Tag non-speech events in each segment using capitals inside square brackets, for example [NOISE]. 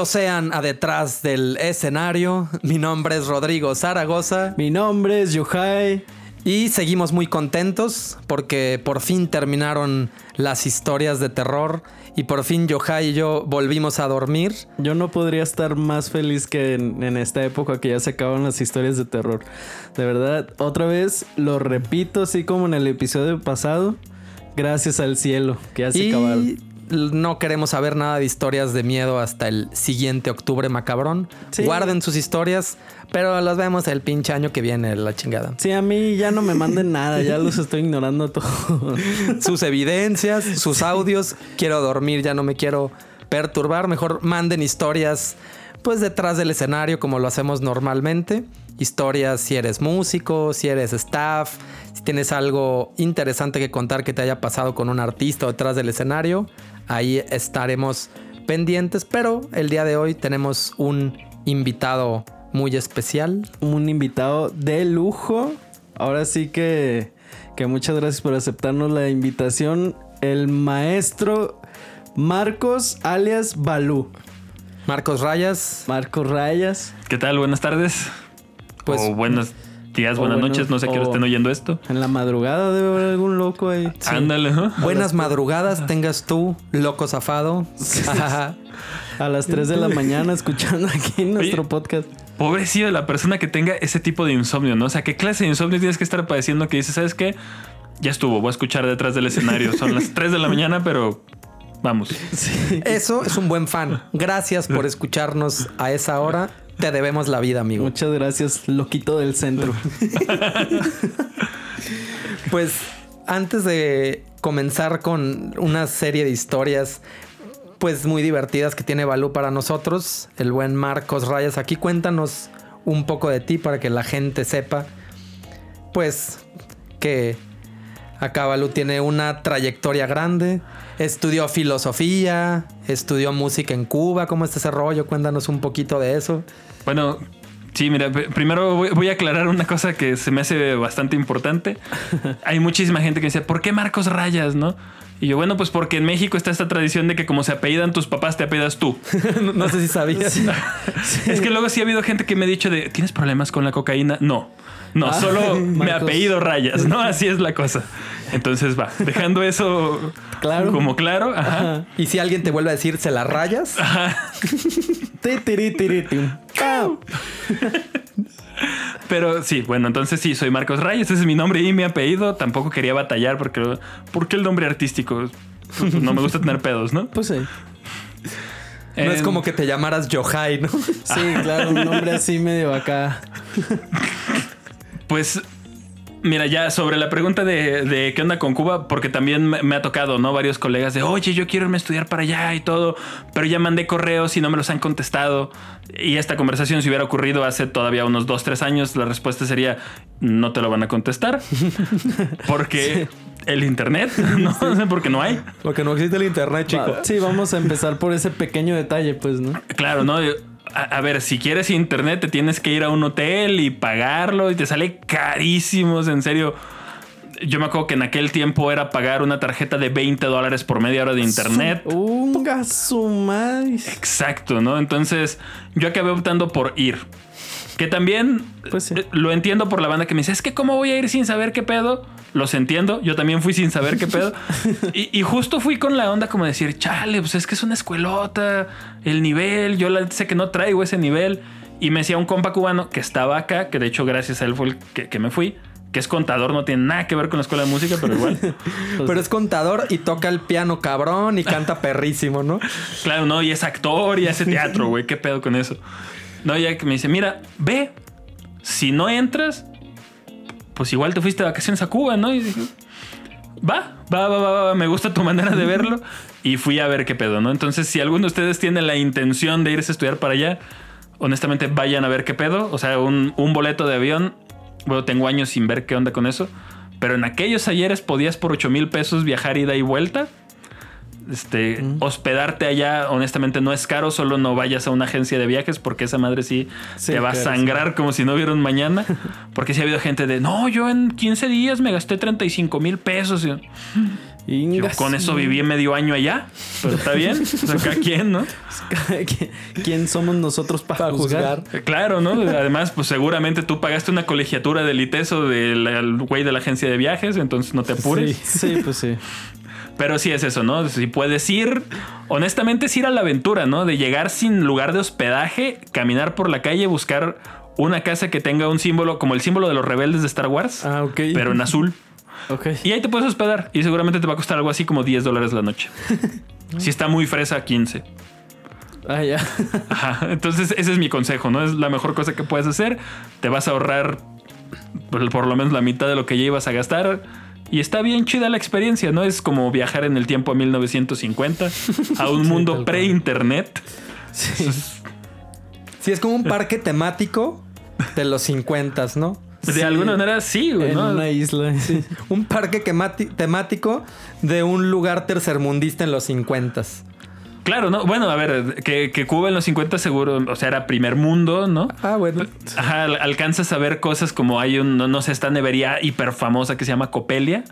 Bienvenidos sean a Detrás del Escenario. Mi nombre es Rodrigo Zaragoza. Mi nombre es Yohai. Y seguimos muy contentos porque por fin terminaron las historias de terror y por fin Yohai y yo volvimos a dormir. Yo no podría estar más feliz que en, en, esta época que ya se acaban las historias de terror. De verdad, otra vez lo repito, así como en el episodio pasado, gracias al cielo que ya se y acabaron. No queremos saber nada de historias de miedo hasta el siguiente octubre macabrón. Sí. Guarden sus historias, pero las vemos el pinche año que viene, la chingada. Sí, a mí ya no me manden nada, ya los estoy ignorando todo. [LAUGHS] sus evidencias, sus audios. Quiero dormir, ya no me quiero perturbar. Mejor manden historias, pues detrás del escenario, como lo hacemos normalmente. Historias si eres músico, si eres staff, si tienes algo interesante que contar que te haya pasado con un artista detrás del escenario. Ahí estaremos pendientes, pero el día de hoy tenemos un invitado muy especial. Un invitado de lujo. Ahora sí que, que muchas gracias por aceptarnos la invitación. El maestro Marcos alias Balú. Marcos Rayas. Marcos Rayas. ¿Qué tal? Buenas tardes. Pues, o buenos días, o buenas noches. No sé quién o- estén oyendo esto. En la madrugada debe haber algún loco ahí. Ándale, ¿no? Buenas madrugadas tengas tú, loco zafado. A las 3 de la mañana escuchando aquí nuestro Oye. podcast. Pobrecillo de la persona que tenga ese tipo de insomnio, ¿no? O sea, ¿qué clase de insomnio tienes que estar padeciendo que dices, ¿sabes qué? Ya estuvo, voy a escuchar detrás del escenario. Son las 3 de la mañana, pero vamos. Sí. Eso es un buen fan. Gracias por escucharnos a esa hora. Te debemos la vida, amigo. Muchas gracias, loquito del centro. [LAUGHS] Pues antes de comenzar con una serie de historias pues muy divertidas que tiene Balú para nosotros, el buen Marcos Rayas, aquí cuéntanos un poco de ti para que la gente sepa pues que acá Balú tiene una trayectoria grande, estudió filosofía, estudió música en Cuba, ¿cómo está ese rollo? Cuéntanos un poquito de eso. Bueno, sí, mira, primero voy, voy a aclarar una cosa que se me hace bastante importante. [LAUGHS] Hay muchísima gente que dice, ¿por qué Marcos Rayas, no? Y yo, bueno, pues porque en México está esta tradición de que como se apellidan tus papás, te apellidas tú. [LAUGHS] no, no sé si sabías. [LAUGHS] Es que luego sí ha habido gente que me ha dicho de, ¿tienes problemas con la cocaína? No. No, Ah, solo [LAUGHS] me apellido Rayas, ¿no? Así es la cosa. Entonces va, dejando eso Claro. como claro. Ajá. Ajá. Y si alguien te vuelve a decir, ¿se las rayas? [LAUGHS] ¡Pau! Pero sí, bueno, entonces sí, soy Marcos Rayas, ese es mi nombre y mi apellido. Tampoco quería batallar porque, ¿por qué el nombre artístico? No me gusta tener pedos, ¿no? Pues sí. No es como que te llamaras Yohai, ¿no? Sí, claro, un nombre así medio acá. [LAUGHS] Pues mira, ya sobre la pregunta de, de qué onda con Cuba, porque también me, me ha tocado, ¿no? Varios colegas de, oye, yo quiero irme a estudiar para allá y todo, pero ya mandé correos y no me los han contestado. Y esta conversación si hubiera ocurrido hace todavía unos dos, tres años, la respuesta sería, no te lo van a contestar. [LAUGHS] Porque el internet, [LAUGHS] no sé, porque no hay. Porque no existe el internet, chico. Va, sí, vamos a empezar por ese pequeño detalle, pues, ¿no? Claro, ¿no? A, a ver, si quieres internet, te tienes que ir a un hotel y pagarlo y te sale carísimos, en serio. Yo me acuerdo que en aquel tiempo era pagar una tarjeta de 20 dólares por media hora de internet. Un gasumáis. Exacto, ¿no? Entonces yo acabé optando por ir. Que también Pues sí. eh, lo entiendo por la banda que me dice, es que cómo voy a ir sin saber qué pedo. Los entiendo, yo también fui sin saber qué pedo. [LAUGHS] y, y justo fui con la onda como decir, chale, pues es que es una escuelota, el nivel, yo la, sé que no traigo ese nivel. Y me decía un compa cubano que estaba acá, que de hecho gracias a él fue el que, que me fui, que es contador, no tiene nada que ver con la escuela de música, pero igual. [LAUGHS] Pero es contador y toca el piano cabrón y canta perrísimo, ¿no? [LAUGHS] Claro, no, y es actor y hace teatro, güey. ¿Qué pedo con eso? No, ya que me dice, mira, ve. Si no entras, pues igual te fuiste de vacaciones a Cuba, ¿no? Y dije, va, va, va, va, va, me gusta tu manera de verlo. [LAUGHS] Y fui a ver qué pedo, ¿no? Entonces, si alguno de ustedes tiene la intención de irse a estudiar para allá, honestamente vayan a ver qué pedo. O sea, un, un boleto de avión. Bueno, tengo años sin ver qué onda con eso. Pero en aquellos ayeres podías por 8 mil pesos viajar ida y vuelta. Este, hospedarte allá, honestamente, no es caro, solo no vayas a una agencia de viajes porque esa madre sí, Sí, te va a sangrar como si no hubiera un mañana. [LAUGHS] Porque sí ha habido gente de, no, yo en 15 días me gasté 35 mil pesos. Y yo, con eso viví medio año allá. Pero está bien. O sea, cada quien, ¿no? [LAUGHS] [LAUGHS] ¿Quién somos nosotros para, Para juzgar? juzgar. Eh, Claro, ¿no? Además, pues seguramente tú pagaste una colegiatura del ITESO del güey de la agencia de viajes, entonces no te apures. Sí, pues sí. Pero sí es eso, ¿no? Si puedes ir, honestamente es ir a la aventura, ¿no? De llegar sin lugar de hospedaje, caminar por la calle, buscar una casa que tenga un símbolo como el símbolo de los rebeldes de Star Wars, Ah, pero en azul. Y ahí te puedes hospedar y seguramente te va a costar algo así como 10 dólares la noche. [LAUGHS] si está muy fresa, 15. Ah, ya. Ajá. Entonces ese es mi consejo, ¿no? Es la mejor cosa que puedes hacer. Te vas a ahorrar por, por lo menos la mitad de lo que ya ibas a gastar. Y está bien chida la experiencia, ¿no? Es como viajar en el tiempo a 1950, a un [LAUGHS] Sí, mundo pre-internet. Sí. Sí, es como un parque temático de los 50, ¿no? De Sí. alguna manera sí, güey, En ¿no? una isla. Sí. Un parque temático de un lugar tercermundista en los 50. Claro, ¿no? Bueno, a ver, que, que Cuba en los 50 seguro, o sea, era primer mundo, ¿no? Ah, bueno. Ajá, al- alcanzas a ver cosas como hay un, no, no sé, esta nevería hiper famosa que se llama Copelia,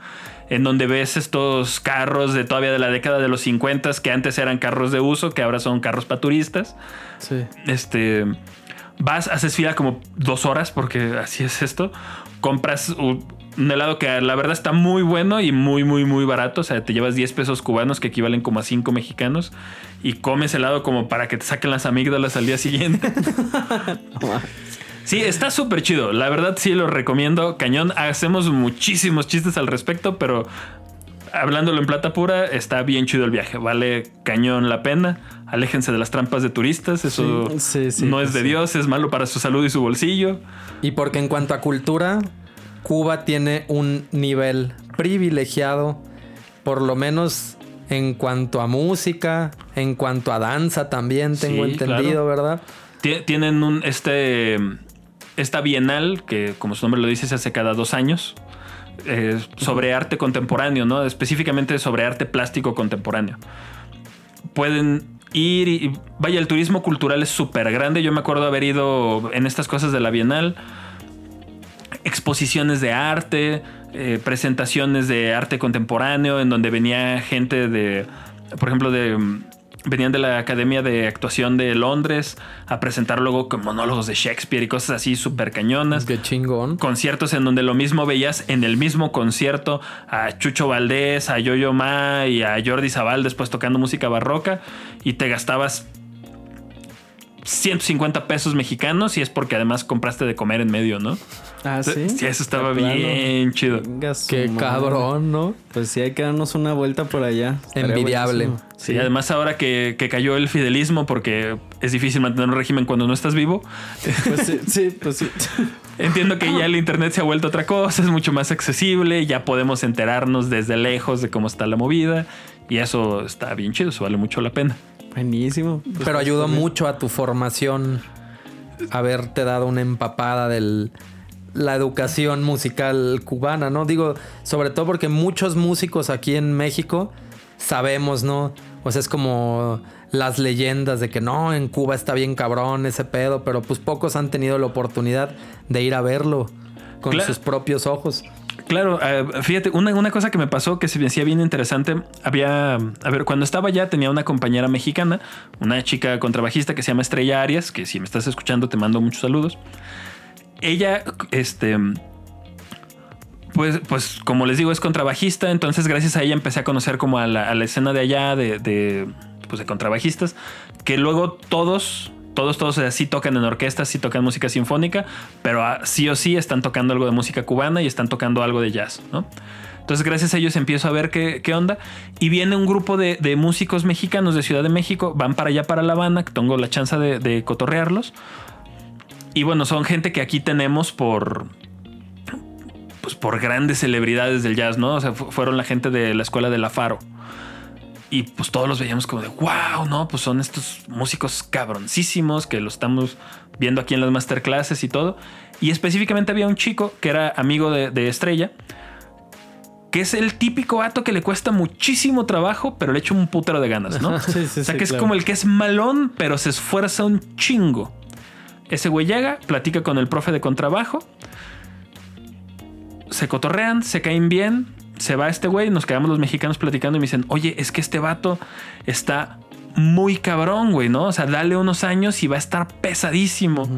en donde ves estos carros de todavía de la década de los 50 que antes eran carros de uso, que ahora son carros para turistas. Sí. Este, vas, haces fila como dos horas porque así es esto. Compras un, helado que la verdad está muy bueno y muy, muy, muy barato. O sea, te llevas 10 pesos cubanos que equivalen como a 5 mexicanos y comes helado como para que te saquen las amígdalas al día siguiente. [LAUGHS] Sí, está súper chido. La verdad sí lo recomiendo. Cañón, hacemos muchísimos chistes al respecto, pero hablándolo en plata pura, está bien chido el viaje. Vale cañón la pena. Aléjense de las trampas de turistas. Eso Sí, sí, no es de. Dios, es malo para su salud y su bolsillo. Y porque en cuanto a cultura, Cuba tiene un nivel privilegiado, por lo menos en cuanto a música, en cuanto a danza también tengo Sí, entendido, ¿verdad? Tie- Tienen un este esta bienal que, como su nombre lo dice, se hace cada dos años. eh, sobre arte contemporáneo, ¿no? Específicamente sobre arte plástico contemporáneo. Pueden ir y vaya, el turismo cultural es súper grande. Yo me acuerdo haber ido en estas cosas de la Bienal. Exposiciones de arte, eh, presentaciones de arte contemporáneo, en donde venía gente de, por ejemplo, de venían de la Academia de Actuación de Londres a presentar luego monólogos de Shakespeare y cosas así súper cañonas Qué chingón. conciertos en donde lo mismo veías en el mismo concierto a Chucho Valdés, a Yo-Yo Ma y a Jordi Zaval después tocando música barroca y te gastabas 150 pesos mexicanos y es porque además compraste de comer en medio, ¿no? Ah, sí. Sí, eso estaba claro. bien chido. Qué madre. cabrón, ¿no? Pues sí, hay que darnos una vuelta por allá. Envidiable. Sí, además ahora que, que cayó el fidelismo porque es difícil mantener un régimen cuando no estás vivo, [LAUGHS] Pues sí, sí, pues sí. [LAUGHS] Entiendo que ya el internet se ha vuelto otra cosa, es mucho más accesible, ya podemos enterarnos desde lejos de cómo está la movida y eso está bien chido, eso vale mucho la pena. Buenísimo. Pues, Pero pues, ayudó también. mucho a tu formación haberte dado una empapada de la educación musical cubana, ¿no? Digo, sobre todo porque muchos músicos aquí en México sabemos, ¿no? O sea, es como las leyendas de que no, en Cuba está bien cabrón ese pedo, pero pues pocos han tenido la oportunidad de ir a verlo con Claro. sus propios ojos. Claro, eh, fíjate, una, una cosa que me pasó que se me hacía bien interesante, había, a ver, cuando estaba allá tenía una compañera mexicana, una chica contrabajista que se llama Estrella Arias, que si me estás escuchando te mando muchos saludos. Ella, este, pues, pues como les digo, es contrabajista, entonces gracias a ella empecé a conocer como a la, escena de allá de, de, pues de contrabajistas, que luego todos, todos, todos así tocan en orquestas, sí tocan música sinfónica, pero ah, sí o sí están tocando algo de música cubana y están tocando algo de jazz, ¿no? Entonces, gracias a ellos empiezo a ver qué, qué onda. Y viene un grupo de, de músicos mexicanos de Ciudad de México, van para allá, para La Habana, que tengo la chance de, de cotorrearlos. Y bueno, son gente que aquí tenemos por, pues por grandes celebridades del jazz, ¿no? O sea, fu- fueron la gente de la escuela de La Faro. Y pues todos los veíamos como de wow, ¿no? Pues son estos músicos cabroncísimos que lo estamos viendo aquí en las masterclasses y todo. Y específicamente había un chico que era amigo de, de Estrella, que es el típico vato que le cuesta muchísimo trabajo, pero le echa un putero de ganas, ¿no? [LAUGHS] Sí, sí, o sea, sí, que es claro. como el que es malón, pero se esfuerza un chingo. Ese güey llega, platica con el profe de contrabajo, se cotorrean, se caen bien, se va este güey, nos quedamos los mexicanos platicando y me dicen, oye, es que este vato está muy cabrón, güey, ¿no? O sea, dale unos años y va a estar pesadísimo.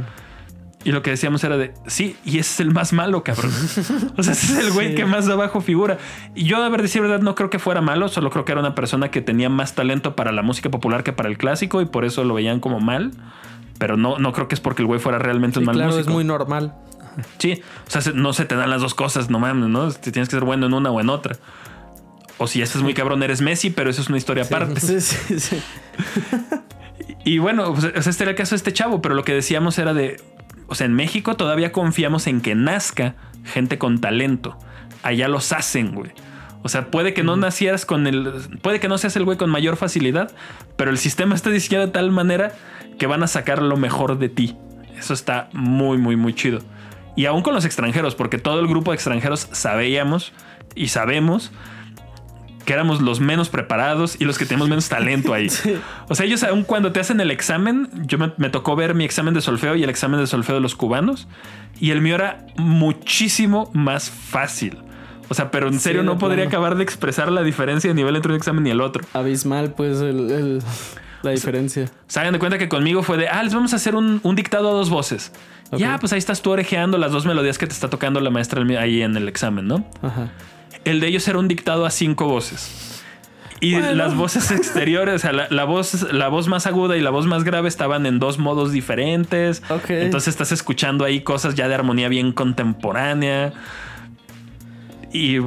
Y lo que decíamos era de, sí, y ese es el más malo, cabrón. [LAUGHS] o sea, ese es el güey que más abajo figura. Y yo, a ver, decir verdad, no creo que fuera malo, solo creo que era una persona que tenía más talento para la música popular que para el clásico y por eso lo veían como mal. Pero no, no creo que es porque el güey fuera realmente un mal claro, músico. es muy normal. Sí, o sea, se- no se te dan las dos cosas, no mames, ¿no? Te tienes que ser bueno en una o en otra. O si estás muy cabrón, eres Messi, pero eso es una historia aparte. Sí, sí, sí. [LAUGHS] Y bueno, pues, este era el caso de este chavo, pero lo que decíamos era de, o sea, en México todavía confiamos en que nazca gente con talento. Allá los hacen, güey. O sea, puede que no nacieras con el, puede que no seas el güey con mayor facilidad, pero el sistema está diseñado de tal manera que van a sacar lo mejor de ti. Eso está muy, muy, muy chido. Y aún con los extranjeros, porque todo el grupo de extranjeros sabíamos y sabemos que éramos los menos preparados y los que tenemos menos talento ahí. [LAUGHS] O sea, ellos aún cuando te hacen el examen, yo me, me tocó ver mi examen de solfeo y el examen de solfeo de los cubanos, y el mío era muchísimo más fácil. O sea, pero en serio no podría acabar de expresar la diferencia de nivel entre un examen y el otro. Abismal, pues, el, el- la diferencia. Se hagan de cuenta que conmigo fue de, ah, les vamos a hacer un, un dictado a dos voces. Ya, pues ahí estás tú orejeando las dos melodías que te está tocando la maestra ahí en el examen, ¿no? Ajá. El de ellos era un dictado a cinco voces. Y Bueno. las voces [LAUGHS] exteriores, o sea, la, la voz, la voz más aguda y la voz más grave estaban en dos modos diferentes. Entonces estás escuchando ahí cosas ya de armonía bien contemporánea. Y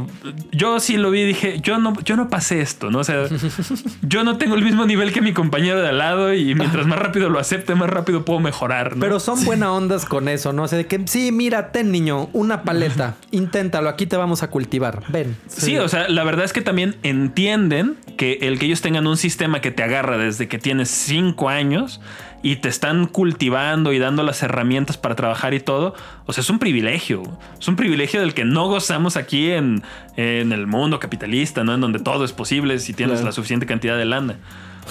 yo sí lo vi y dije, yo no, yo no pasé esto, ¿no? O sea, [LAUGHS] yo no tengo el mismo nivel que mi compañero de al lado y mientras más rápido lo acepte, más rápido puedo mejorar, ¿no? Pero son buena ondas con eso, ¿no? O sea, de que sí, mira, ten niño, una paleta, inténtalo, aquí te vamos a cultivar. Ven. Sí, o sea, la verdad es que también entienden que el que ellos tengan un sistema que te agarra desde que tienes cinco años y te están cultivando y dando las herramientas para trabajar y todo, o sea, es un privilegio. Es un privilegio del que no gozamos aquí en, en el mundo capitalista, ¿no? En donde todo es posible si tienes Claro. la suficiente cantidad de lana.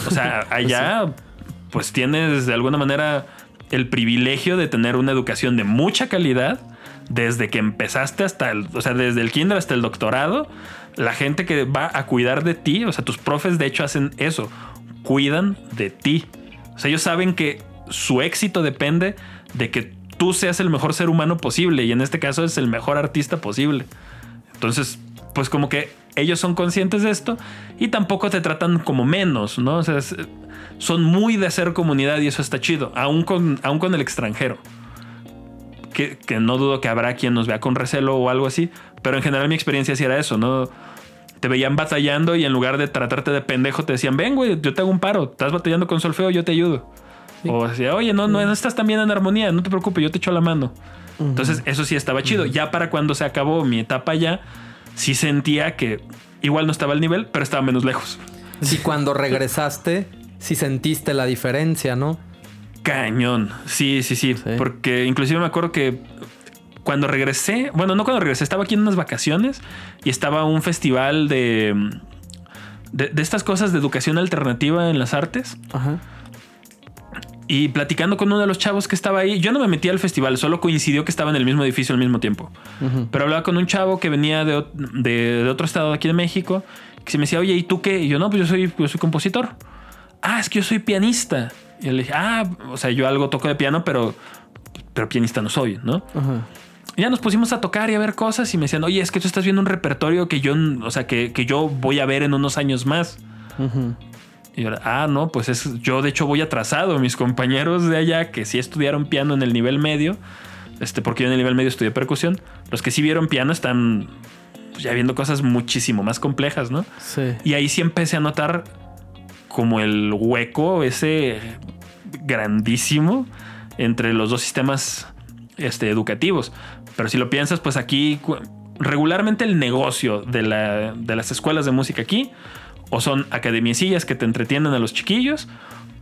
O sea, [LAUGHS] allá, pues tienes de alguna manera el privilegio de tener una educación de mucha calidad desde que empezaste hasta el, o sea, desde el kinder hasta el doctorado, la gente que va a cuidar de ti, o sea, tus profes de hecho hacen eso, cuidan de ti. O sea, ellos saben que su éxito depende de que tú seas el mejor ser humano posible y en este caso es el mejor artista posible. Entonces, pues como que ellos son conscientes de esto y tampoco te tratan como menos, ¿no? O sea, son muy de hacer comunidad y eso está chido, aún con, aún con el extranjero. Que, que no dudo que habrá quien nos vea con recelo o algo así, pero en general mi experiencia sí era eso, ¿no? Te veían batallando y en lugar de tratarte de pendejo te decían, ven, güey, yo te hago un paro, estás batallando con solfeo, yo te ayudo. O decía, oye, no, no, no estás tan bien en armonía, no te preocupes, yo te echo la mano. Entonces, eso sí estaba chido. Ya para cuando se acabó mi etapa ya, sí sentía que igual no estaba al nivel, pero estaba menos lejos. Y cuando regresaste, sí sentiste la diferencia, ¿no? Cañón. Sí, sí, sí, Sí. Porque inclusive me acuerdo que cuando regresé, bueno, no cuando regresé, estaba aquí en unas vacaciones y estaba un festival de, de, de estas cosas de educación alternativa en las artes. Ajá. Y platicando con uno de los chavos que estaba ahí, yo no me metí al festival, solo coincidió que estaba en el mismo edificio al mismo tiempo. Pero hablaba con un chavo que venía de, de- de otro estado de aquí de México, que se me decía, oye, ¿y tú qué? Y yo, no, pues yo soy, yo soy compositor. Ah, es que yo soy pianista. Y yo le dije, ah, o sea, yo algo toco de piano, pero, pero pianista no soy, ¿no? Ajá. Ya nos pusimos a tocar y a ver cosas y me decían, oye, es que tú estás viendo un repertorio que yo, o sea, que, que yo voy a ver en unos años más. Ujú. Y yo, ah, no, pues es, yo de hecho voy atrasado. Mis compañeros de allá que sí estudiaron piano en el nivel medio, este, porque yo en el nivel medio estudié percusión, los que sí vieron piano están pues, ya viendo cosas muchísimo más complejas, ¿no? Sí. Y ahí sí empecé a notar como el hueco ese grandísimo entre los dos sistemas este, educativos. Pero si lo piensas, pues aquí regularmente el negocio de, la- de las escuelas de música aquí o son academiecillas que te entretienen a los chiquillos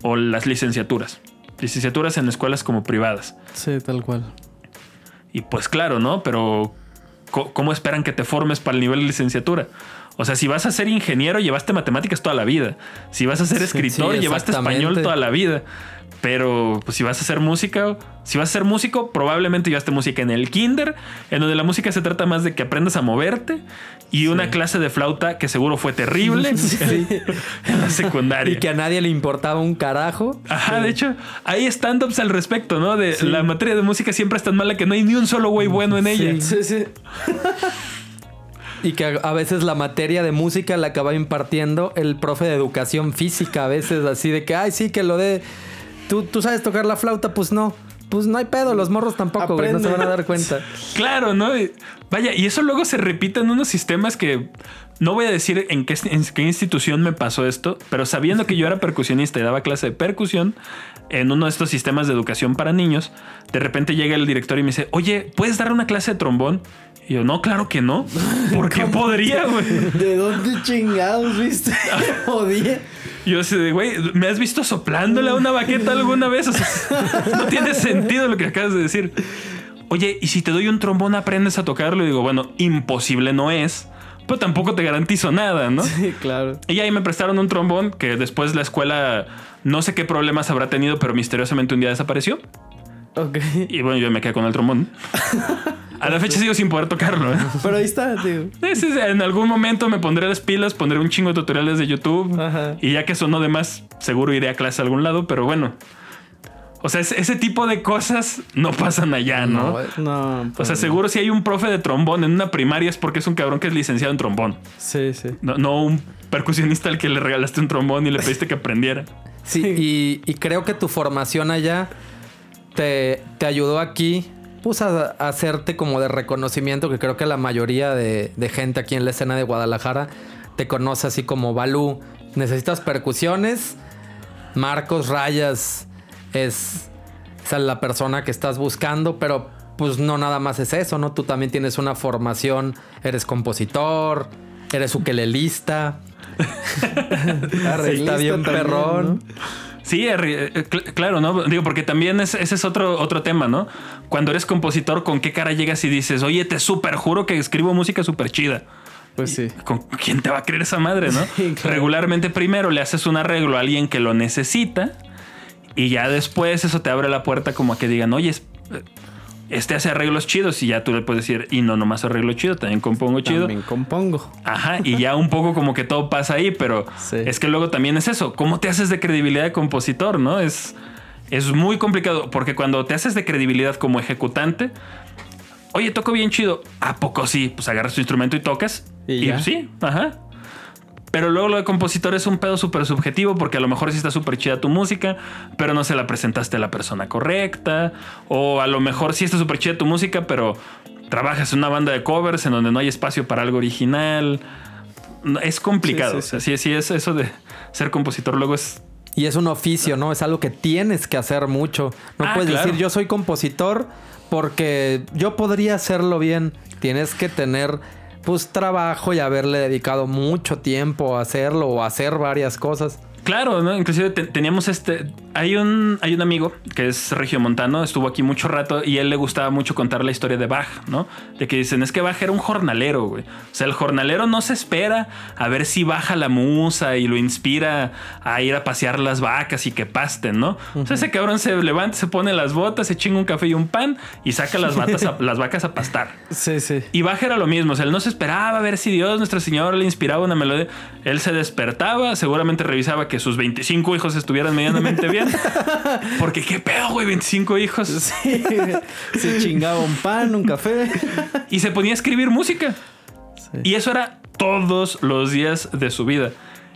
o las licenciaturas. Licenciaturas en escuelas como privadas. Sí, tal cual. Y pues claro, ¿no? Pero ¿cómo esperan que te formes para el nivel de licenciatura? O sea, si vas a ser ingeniero, llevaste matemáticas toda la vida. Si vas a ser escritor, sí, llevaste español toda la vida. Pero pues, si vas a ser música, si vas a ser músico, probablemente llevaste música en el kinder, en donde la música se trata más de que aprendas a moverte y una clase de flauta que seguro fue terrible [LAUGHS] [LAUGHS] en la secundaria. Y que a nadie le importaba un carajo. Ajá, de hecho, hay stand-ups al respecto, ¿no? De la materia de música siempre es tan mala que no hay ni un solo güey bueno en ella. Sí, sí. [LAUGHS] Y que a- veces la materia de música la acaba impartiendo el profe de educación física. A veces así de que, ay, sí, que lo de... ¿Tú, tú sabes tocar la flauta? Pues no. Pues no hay pedo, los morros tampoco, güey. No se van a dar cuenta. [LAUGHS] Claro, ¿no? Vaya, y eso luego se repite en unos sistemas que no voy a decir en qué, en qué institución me pasó esto, pero sabiendo que yo era percusionista y daba clase de percusión en uno de estos sistemas de educación para niños, de repente llega el director y me dice, oye, ¿puedes dar una clase de trombón? Y yo, no, claro que no. [LAUGHS] ¿Por qué podría, güey? ¿De dónde chingados viste? [LAUGHS] Podía. Yo así de, güey, ¿me has visto soplándole a una baqueta alguna vez? O sea, [LAUGHS] no tiene sentido lo que acabas de decir. Oye, ¿y si te doy un trombón aprendes a tocarlo? Y digo, bueno, imposible no es, pero tampoco te garantizo nada, ¿no? Sí, claro. Y ahí me prestaron un trombón que después la escuela no sé qué problemas habrá tenido, pero misteriosamente un día desapareció. Ok. Y bueno, yo me quedé con el trombón. A la fecha sigo sin poder tocarlo. ¿eh? Pero ahí está, sí, En algún momento me pondré las pilas, pondré un chingo de tutoriales de YouTube. Ajá. Y ya que sonó de más, seguro iré a clase a algún lado, pero bueno. O sea, es- ese tipo de cosas no pasan allá, ¿no? No, eh. No. o sea, seguro si hay un profe de trombón en una primaria es porque es un cabrón que es licenciado en trombón. Sí, sí. No, no un percusionista al que le regalaste un trombón y le pediste que aprendiera. Sí, y, y creo que tu formación allá te, te ayudó aquí pues a, a hacerte como de reconocimiento que creo que la mayoría de, de gente aquí en la escena de Guadalajara te conoce así como Balú. Necesitas percusiones, Marcos Rayas es, es la persona que estás buscando, pero pues no nada más es eso, ¿no? Tú también tienes una formación, eres compositor, eres ukelelista. [LAUGHS] Está bien también, perrón. ¿no? Sí, eh, cl- claro, ¿no? Digo, porque también es- ese es otro, otro tema, ¿no? Cuando eres compositor, ¿con qué cara llegas y dices, oye, te súper juro que escribo música súper chida? Pues sí. ¿Con quién te va a creer esa madre, no? [LAUGHS] Sí, claro. Regularmente primero le haces un arreglo a alguien que lo necesita y ya después eso te abre la puerta como a que digan, oye, es- este hace arreglos chidos y ya tú le puedes decir, y no nomás arreglo chido, también compongo chido. También compongo. Ajá, y ya un poco como que todo pasa ahí, pero Sí. es que luego también es eso, ¿cómo te haces de credibilidad de compositor, no? Es, es muy complicado, porque cuando te haces de credibilidad como ejecutante, oye, toco bien chido, ¿a poco sí? Pues agarras tu instrumento y tocas. Y Y, ya. sí, ajá. Pero luego lo de compositor es un pedo súper subjetivo porque a lo mejor sí está súper chida tu música, pero no se la presentaste a la persona correcta. O a lo mejor sí está súper chida tu música, pero trabajas en una banda de covers en donde no hay espacio para algo original. Es complicado. Sí, sí, O sea, sí, sí, es eso de ser compositor. Luego es. Y es un oficio, ¿no? Es algo que tienes que hacer mucho. No Ah, puedes claro. decir yo soy compositor porque yo podría hacerlo bien. Tienes que tener pues trabajo y haberle dedicado mucho tiempo a hacerlo o hacer varias cosas. Claro, ¿no? Inclusive te- teníamos este. Hay un, hay un amigo que es regiomontano, estuvo aquí mucho rato y él le gustaba mucho contar la historia de Bach, ¿no? De que dicen, es que Bach era un jornalero, güey. O sea, el jornalero no se espera a ver si baja la musa y lo inspira a ir a pasear las vacas y que pasten, ¿no? O sea, ese cabrón se levanta, se pone las botas, se chinga un café y un pan y saca las, a- [LAUGHS] las vacas a pastar. Sí, sí. Y Bach era lo mismo, o sea, él no se esperaba a ver si Dios, nuestro Señor, le inspiraba una melodía. Él se despertaba, seguramente revisaba que sus 25 hijos estuvieran medianamente bien. [LAUGHS] Porque qué pedo, güey, 25 hijos. Sí. Se chingaba un pan, un café. Y se ponía a escribir música. Sí. Y eso era todos los días de su vida.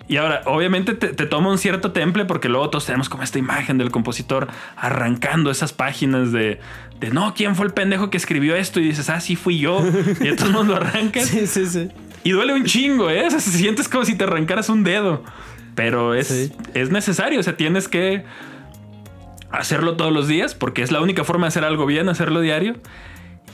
Y ahora, obviamente te, te toma un cierto temple porque luego todos tenemos como esta imagen del compositor arrancando esas páginas de, de no, ¿quién fue el pendejo que escribió esto? Y dices, ah, sí fui yo. Y entonces nos [LAUGHS] lo arrancas. Sí, sí, sí. Y duele un chingo, ¿eh? O sea, se sientes como si te arrancaras un dedo. Pero es, Sí. es necesario, o sea, tienes que hacerlo todos los días porque es la única forma de hacer algo bien, hacerlo diario.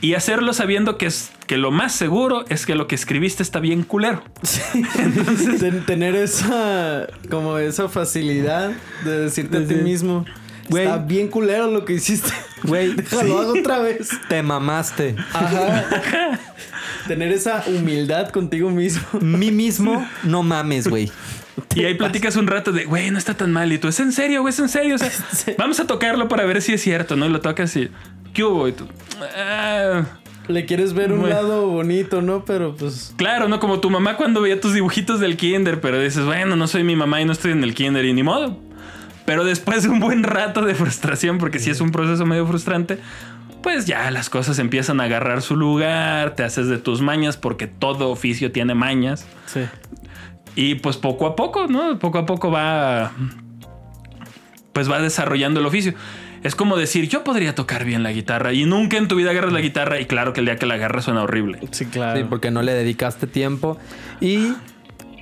Y hacerlo sabiendo que, es, que lo más seguro es que lo que escribiste está bien culero. [LAUGHS] Ten- tener esa como esa facilidad de decirte a ti mismo Güey. está bien culero lo que hiciste Güey, [LAUGHS] déjalo sí. hago otra vez Te mamaste. ajá Tener esa humildad contigo mismo. Mí mismo, no mames, güey. Y ahí platicas un rato de, güey, no está tan mal. Y tú, es en serio, güey, es en serio. O sea, [LAUGHS] vamos a tocarlo para ver si es cierto, ¿no? Y lo tocas y, ¿qué hubo? Y tú, "Ah". Le quieres ver un Bueno. lado bonito, ¿no? Pero pues. Claro, ¿no? Como tu mamá cuando veía tus dibujitos del kinder, pero dices, bueno, no soy mi mamá y no estoy en el kinder y ni modo. Pero después de un buen rato de frustración, porque sí es un proceso medio frustrante, pues ya las cosas empiezan a agarrar su lugar, te haces de tus mañas, porque todo oficio tiene mañas. Sí. Y pues poco a poco, ¿no? Poco a poco va. Pues va desarrollando el oficio. Es como decir, yo podría tocar bien la guitarra y nunca en tu vida agarras la guitarra y claro que el día que la agarras suena horrible. Sí, claro. Sí, porque no le dedicaste tiempo. Y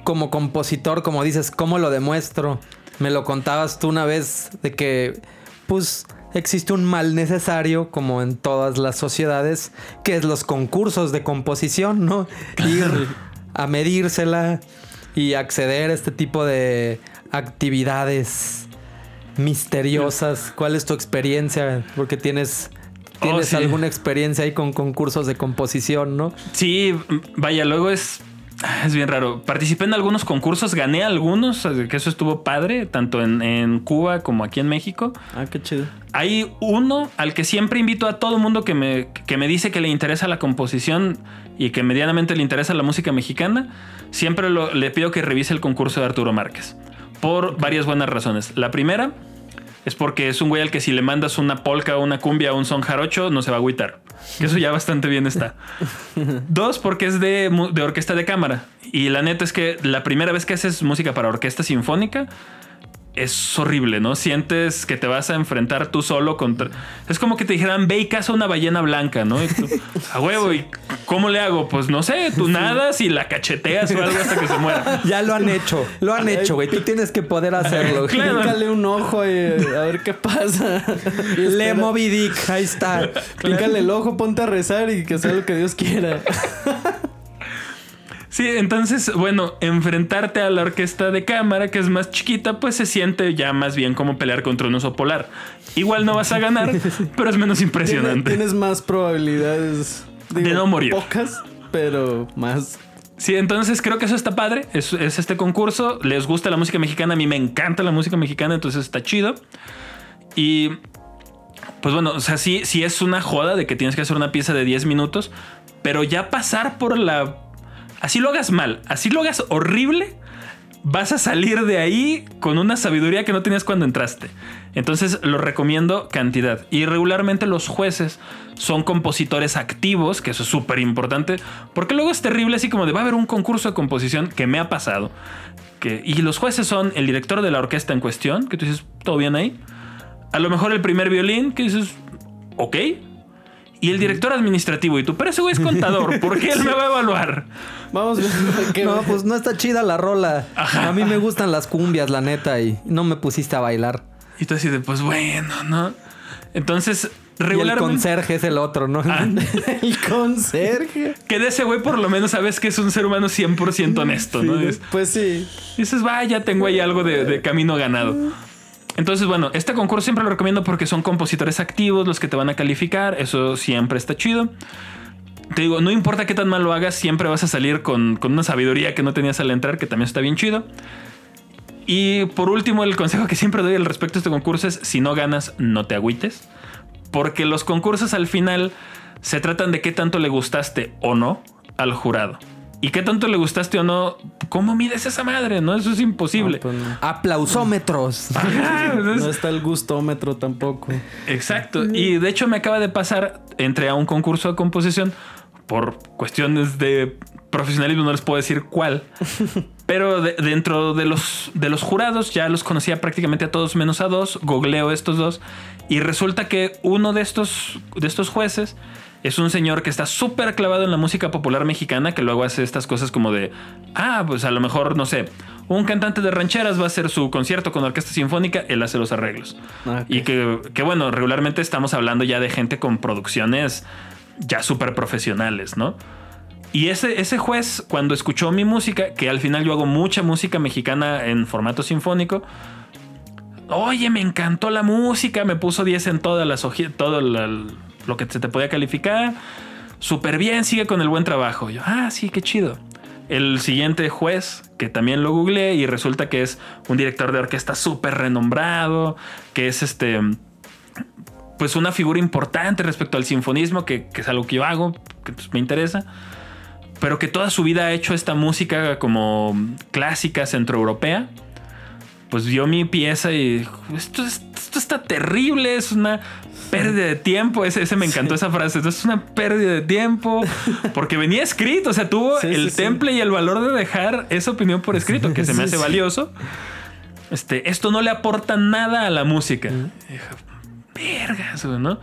como compositor, como dices, ¿cómo lo demuestro? Me lo contabas tú una vez de que, pues, existe un mal necesario, como en todas las sociedades, que es los concursos de composición, ¿no? Ir a medírsela y acceder a este tipo de actividades misteriosas. ¿Cuál es tu experiencia? Porque tienes... Oh, ¿Tienes sí. alguna experiencia ahí con concursos de composición, no? Sí, vaya, luego es. Es bien raro. Participé en algunos concursos, gané algunos, que eso estuvo padre, tanto en, en Cuba como aquí en México. Ah, qué chido. Hay uno al que siempre invito a todo mundo que me, que me dice que le interesa la composición y que medianamente le interesa la música mexicana. Siempre lo- le pido que revise el concurso de Arturo Márquez. Por varias buenas razones. La primera es porque es un güey al que si le mandas una polka, una cumbia o un son jarocho, no se va a agüitar. Que eso ya bastante bien está. [LAUGHS] Dos, porque es de, de orquesta de cámara. Y la neta es que la primera vez que haces música para orquesta sinfónica es horrible, ¿no? Sientes que te vas a enfrentar tú solo contra... Es como que te dijeran, ve y caza una ballena blanca, ¿no? Y tú, a huevo, ¿y cómo le hago? Pues no sé, tú nadas y la cacheteas o algo hasta que se muera. [LAUGHS] Ya lo han hecho, lo han hecho, güey. Tú tienes que poder hacerlo. güey. [LAUGHS] Claro. Pícale un ojo y a ver qué pasa. [LAUGHS] Le. Moby Dick, ahí está. Pícale el ojo, ponte a rezar y que sea lo que Dios quiera. Sí, entonces, bueno, enfrentarte a la orquesta de cámara, que es más chiquita, pues se siente ya más bien como pelear contra un oso polar. Igual no vas a ganar, [LAUGHS] pero es menos impresionante. tienes más probabilidades De no morir. Pocas, pero más. Sí, entonces creo que eso está padre. Es, es este concurso. Les gusta la música mexicana. A mí me encanta la música mexicana, entonces está chido. Y pues bueno, o sea, sí, sí es una joda de que tienes que hacer una pieza de 10 minutos, pero ya pasar por la... Así lo hagas mal, así lo hagas horrible, vas a salir de ahí con una sabiduría que no tenías cuando entraste. Entonces lo recomiendo cantidad. Y regularmente los jueces son compositores activos, que eso es súper importante, porque luego es terrible así como de va a haber un concurso de composición que me ha pasado. Que, y los jueces son el director de la orquesta en cuestión, que tú dices, ¿todo bien ahí? A lo mejor el primer violín, que dices, ok. Y el director administrativo, y tú, pero ese güey es contador, ¿por qué él me va a evaluar? Vamos qué- No, pues no está chida la rola. Ajá. A mí me gustan las cumbias, la neta, y no me pusiste a bailar. Y tú así de, pues bueno, ¿no? Entonces, Y el regularmente... conserje es el otro, ¿no? Ah, [LAUGHS] el conserje. que de ese güey por lo menos sabes que es un ser humano 100% honesto, ¿no? Sí, pues sí. dices, vaya, tengo ahí algo de, de camino ganado. Entonces, bueno, este concurso siempre lo recomiendo porque son compositores activos los que te van a calificar. Eso siempre está chido. Te digo, no importa qué tan mal lo hagas, siempre vas a salir con, con una sabiduría que no tenías al entrar, que también está bien chido. Y por último, el consejo que siempre doy al respecto a este concurso es, si no ganas, no te agüites. Porque los concursos al final se tratan de qué tanto le gustaste o no al jurado. Y qué tanto le gustaste o no, ¿cómo mides esa madre? No, eso es imposible. No, pues no. Aplausómetros. [LAUGHS] Ajá, entonces- No está el gustómetro tampoco. Exacto. Y de hecho me acaba de pasar, entré a un concurso de composición por cuestiones de profesionalismo, no les puedo decir cuál. [LAUGHS] Pero de- dentro de los, de los jurados ya los conocía prácticamente a todos menos a dos. Googleo estos dos. Y resulta que uno de estos, de estos jueces es un señor que está súper clavado en la música popular mexicana, que luego hace estas cosas como de, ah, pues a lo mejor, no sé, un cantante de rancheras va a hacer su concierto con orquesta sinfónica, él hace los arreglos. Ah, ok. Y que, que, bueno, regularmente estamos hablando ya de gente con producciones ya súper profesionales, ¿no? Y ese, ese juez, cuando escuchó mi música, que al final yo hago mucha música mexicana en formato sinfónico, oye, me encantó la música, me puso 10 en todas las todo lo que se te podía calificar. súper bien, sigue con el buen trabajo. yo, ah, sí, qué chido. El siguiente juez, que también lo googleé y resulta que es un director de orquesta súper renombrado, que es este, pues una figura importante respecto al sinfonismo, que, que es algo que yo hago, que pues, me interesa pero que toda su vida ha hecho esta música como clásica centroeuropea. Pues vio mi pieza y esto, esto está terrible, es una pérdida de tiempo. Ese, ese me encantó esa frase. Esto es una pérdida de tiempo [LAUGHS] porque venía escrito, o sea, tuvo el temple y el valor de dejar esa opinión por escrito, que se me hace valioso. Este, esto no le aporta nada a la música. Vergas, ¿no?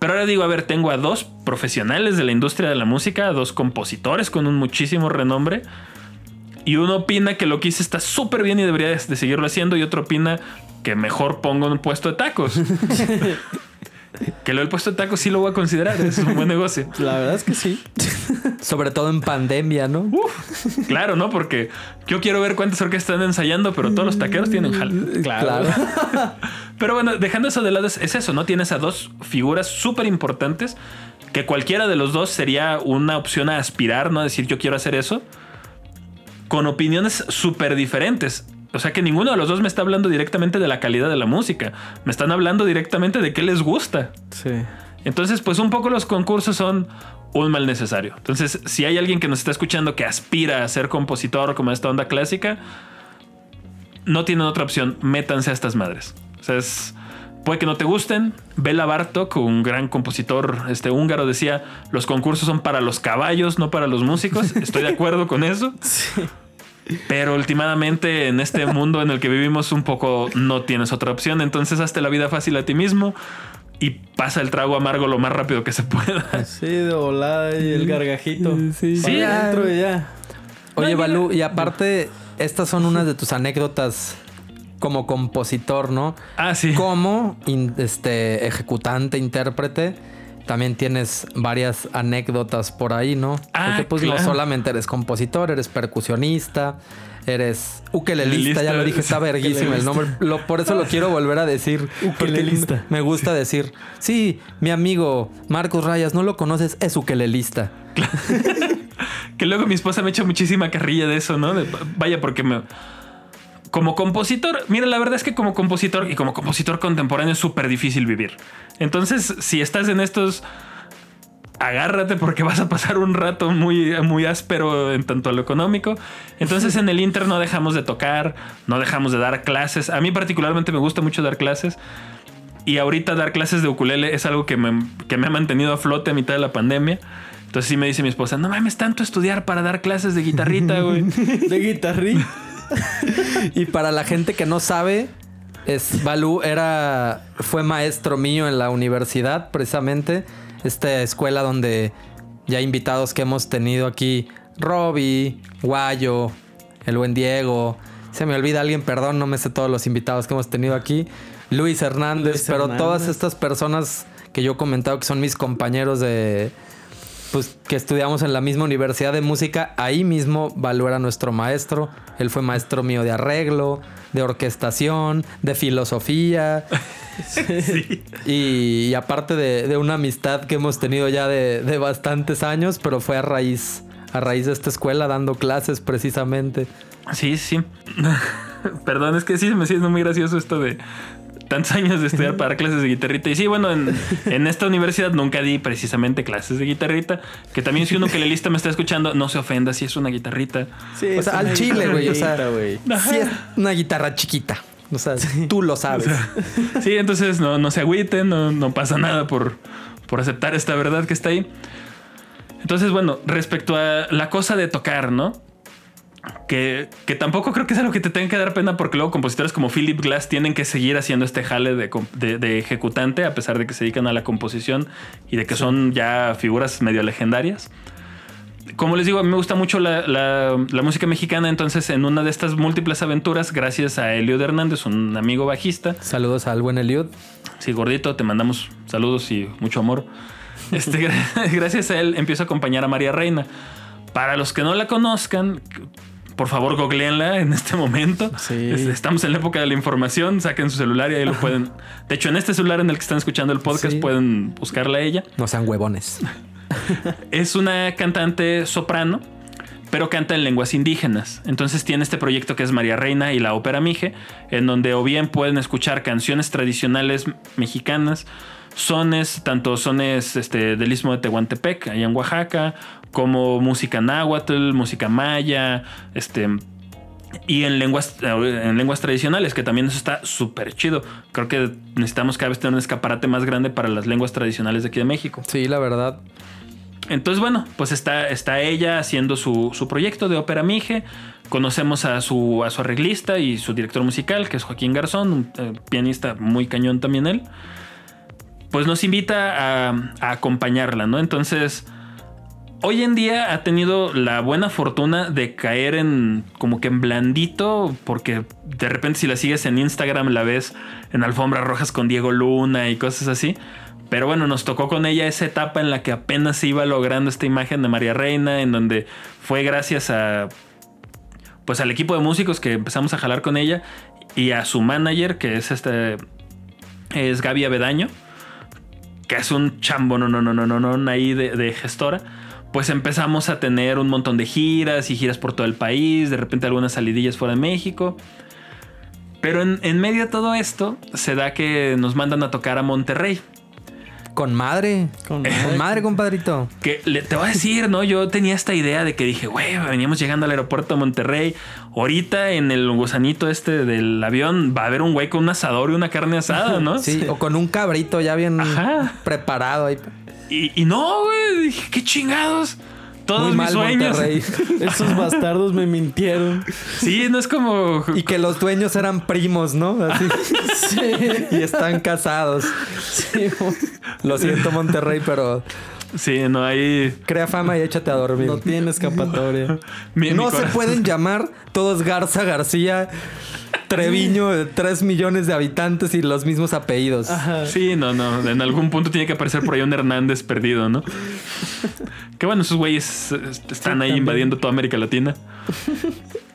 Pero ahora digo, a ver, tengo a dos profesionales de la industria de la música, a dos compositores con un muchísimo renombre. Y uno opina que lo que hice está súper bien y debería de seguirlo haciendo. Y otro opina que mejor pongo un puesto de tacos. [LAUGHS] que lo del puesto de tacos sí lo voy a considerar. Es un buen negocio. La verdad es que sí. Sobre todo en pandemia, ¿no? claro, ¿no? Porque yo quiero ver cuántas orquestas están ensayando, pero todos los taqueros tienen jal. Claro. [LAUGHS] Pero bueno, dejando eso de lado, es, eso, ¿no? Tienes a dos figuras súper importantes que cualquiera de los dos sería una opción a aspirar, ¿no? Decir yo quiero hacer eso. Con opiniones súper diferentes. O sea que ninguno de los dos me está hablando directamente de la calidad de la música. Me están hablando directamente de qué les gusta. Sí. Entonces, pues un poco los concursos son un mal necesario. Entonces, si hay alguien que nos está escuchando que aspira a ser compositor como esta onda clásica, no tienen otra opción. Métanse a estas madres. O sea, es, puede que no te gusten. Bela Bartok, un gran compositor este, húngaro, decía, los concursos son para los caballos, no para los músicos. [LAUGHS] Estoy de acuerdo con eso. Pero últimamente en este mundo en el que vivimos un poco no tienes otra opción. Entonces hazte la vida fácil a ti mismo y pasa el trago amargo lo más rápido que se pueda. Sí, de volada y el gargajito. Sí, sí. Dentro y ya. Oye, Balú, y aparte, estas son unas de tus anécdotas como compositor, ¿no? Ah, sí. Como este, ejecutante, intérprete. También tienes varias anécdotas por ahí, ¿no? Ah, Porque pues claro. no solamente eres compositor, eres percusionista, eres ukelelista, ya lo dije, está verguísimo el nombre. Lo- por eso lo quiero volver a decir. Ukelelista. Me gusta decir, sí, mi amigo Marcos Rayas, no lo conoces, es ukelelista. [LAUGHS] Que luego mi esposa me echa muchísima carrilla de eso, ¿no? De- vaya, porque me. Como compositor, mira, la verdad es que como compositor y como compositor contemporáneo es súper difícil vivir. Entonces, si estás en estos, agárrate porque [LAUGHS] vas a pasar un rato muy, muy áspero en tanto a lo económico. Entonces, en el Inter no dejamos de tocar, no dejamos de dar clases. A mí particularmente me gusta mucho dar clases. Y ahorita dar clases de ukulele es algo que me, que me ha mantenido a flote a mitad de la pandemia. Entonces sí me dice mi esposa, no mames tanto estudiar para dar clases de guitarrita, güey. [LAUGHS] De guitarrita. [LAUGHS] Y para la gente que no sabe, es Balú era fue maestro mío en la universidad, precisamente esta escuela donde ya invitados que hemos tenido aquí, Robbie, Guayo, el buen Diego, se me olvida alguien, perdón, no me sé todos los invitados que hemos tenido aquí, Luis Hernández, Luis pero Hernández. todas estas personas que yo he comentado que son mis compañeros de pues que estudiamos en la misma universidad de música, ahí mismo Balú era nuestro maestro. Él fue maestro mío de arreglo, de orquestación, de filosofía. [LAUGHS] y, y aparte de, de una amistad que hemos tenido ya de, de bastantes años, pero fue a raíz, a raíz de esta escuela dando clases precisamente. Sí, sí. [LAUGHS] Perdón, es que sí me siento muy gracioso esto de tantos años de estudiar para clases de guitarrita. Y sí, bueno, en, en esta universidad nunca di precisamente clases de guitarrita. Que también si uno que le lista me está escuchando, no se ofenda si es una guitarrita. Sí, O es sea, al chile, güey, o sea. Sí es una guitarra chiquita. O sea, tú lo sabes. Sí, entonces no, no se agüiten, no, no pasa nada por, por aceptar esta verdad que está ahí. Entonces, bueno, respecto a la cosa de tocar, ¿no? Que, que tampoco creo que es algo que te tenga que dar pena porque luego compositores como Philip Glass tienen que seguir haciendo este jale de, de- de ejecutante a pesar de que se dedican a la composición y de que son ya figuras medio legendarias. Como les digo, a mí me gusta mucho la, la- la música mexicana, entonces en una de estas múltiples aventuras, gracias a Eliud Hernández, un amigo bajista, Saludos al buen Eliud. Sí, gordito, te mandamos saludos y mucho amor. [LAUGHS] Este, gra- [LAUGHS] gracias a él empiezo a acompañar a María Reina. Para los que no la conozcan, por favor, googleenla en este momento. Sí. Estamos en la época de la información, saquen su celular y ahí lo pueden. De hecho, en este celular en el que están escuchando el podcast Sí. pueden buscarla a ella. No sean huevones. [LAUGHS] es una cantante soprano, pero canta en lenguas indígenas. Entonces tiene este proyecto que es María Reina y la Ópera Mije, en donde o bien pueden escuchar canciones tradicionales mexicanas, sones, tanto sones este, del istmo de Tehuantepec, allá en Oaxaca, como música náhuatl, música maya, este, y en lenguas, en lenguas tradicionales, que también eso está súper chido. Creo que necesitamos cada vez tener un escaparate más grande para las lenguas tradicionales de aquí de México. Sí, la verdad. Entonces, bueno, pues está, está ella haciendo su, su proyecto de ópera Mije. Conocemos a su, a su arreglista y su director musical, que es Joaquín Garzón, un eh, pianista muy cañón también él. Pues nos invita a, acompañarla, ¿no? Entonces, hoy en día ha tenido la buena fortuna de caer en como que en blandito, porque de repente si la sigues en Instagram la ves en alfombras rojas con Diego Luna y cosas así. Pero bueno, nos tocó con ella esa etapa en la que apenas se iba logrando esta imagen de María Reina, en donde fue gracias a pues al equipo de músicos que empezamos a jalar con ella y a su manager, que es este es Gaby Avedaño, que es un chambo no no no no no no ahí de, de gestora pues empezamos a tener un montón de giras y giras por todo el país, de repente algunas salidillas fuera de México. Pero en, en, medio de todo esto se da que nos mandan a tocar a Monterrey. Con madre. Con madre, con madre compadrito. Que le, te voy a decir, ¿no? Yo tenía esta idea de que dije, güey, veníamos llegando al aeropuerto de Monterrey. Ahorita en el gusanito este del avión va a haber un güey con un asador y una carne asada, ¿no? [LAUGHS] Sí, o con un cabrito ya bien Ajá. preparado ahí. Y, y no, güey, dije, qué chingados. Todos Muy mis mal, sueños. [LAUGHS] Esos bastardos me mintieron. Sí, no es como. Y que los dueños eran primos, ¿no? Así. [LAUGHS] sí. Y están casados. Sí. Lo siento, Monterrey, pero. Sí, no hay. Crea fama y échate a dormir. No tiene escapatoria. [LAUGHS] mi, no mi se pueden llamar todos Garza García. Treviño, de 3 millones de habitantes y los mismos apellidos. Ajá. Sí, no, no. En algún punto tiene que aparecer por ahí un Hernández perdido, ¿no? [LAUGHS] Qué bueno, esos güeyes están ahí invadiendo toda América Latina. [LAUGHS]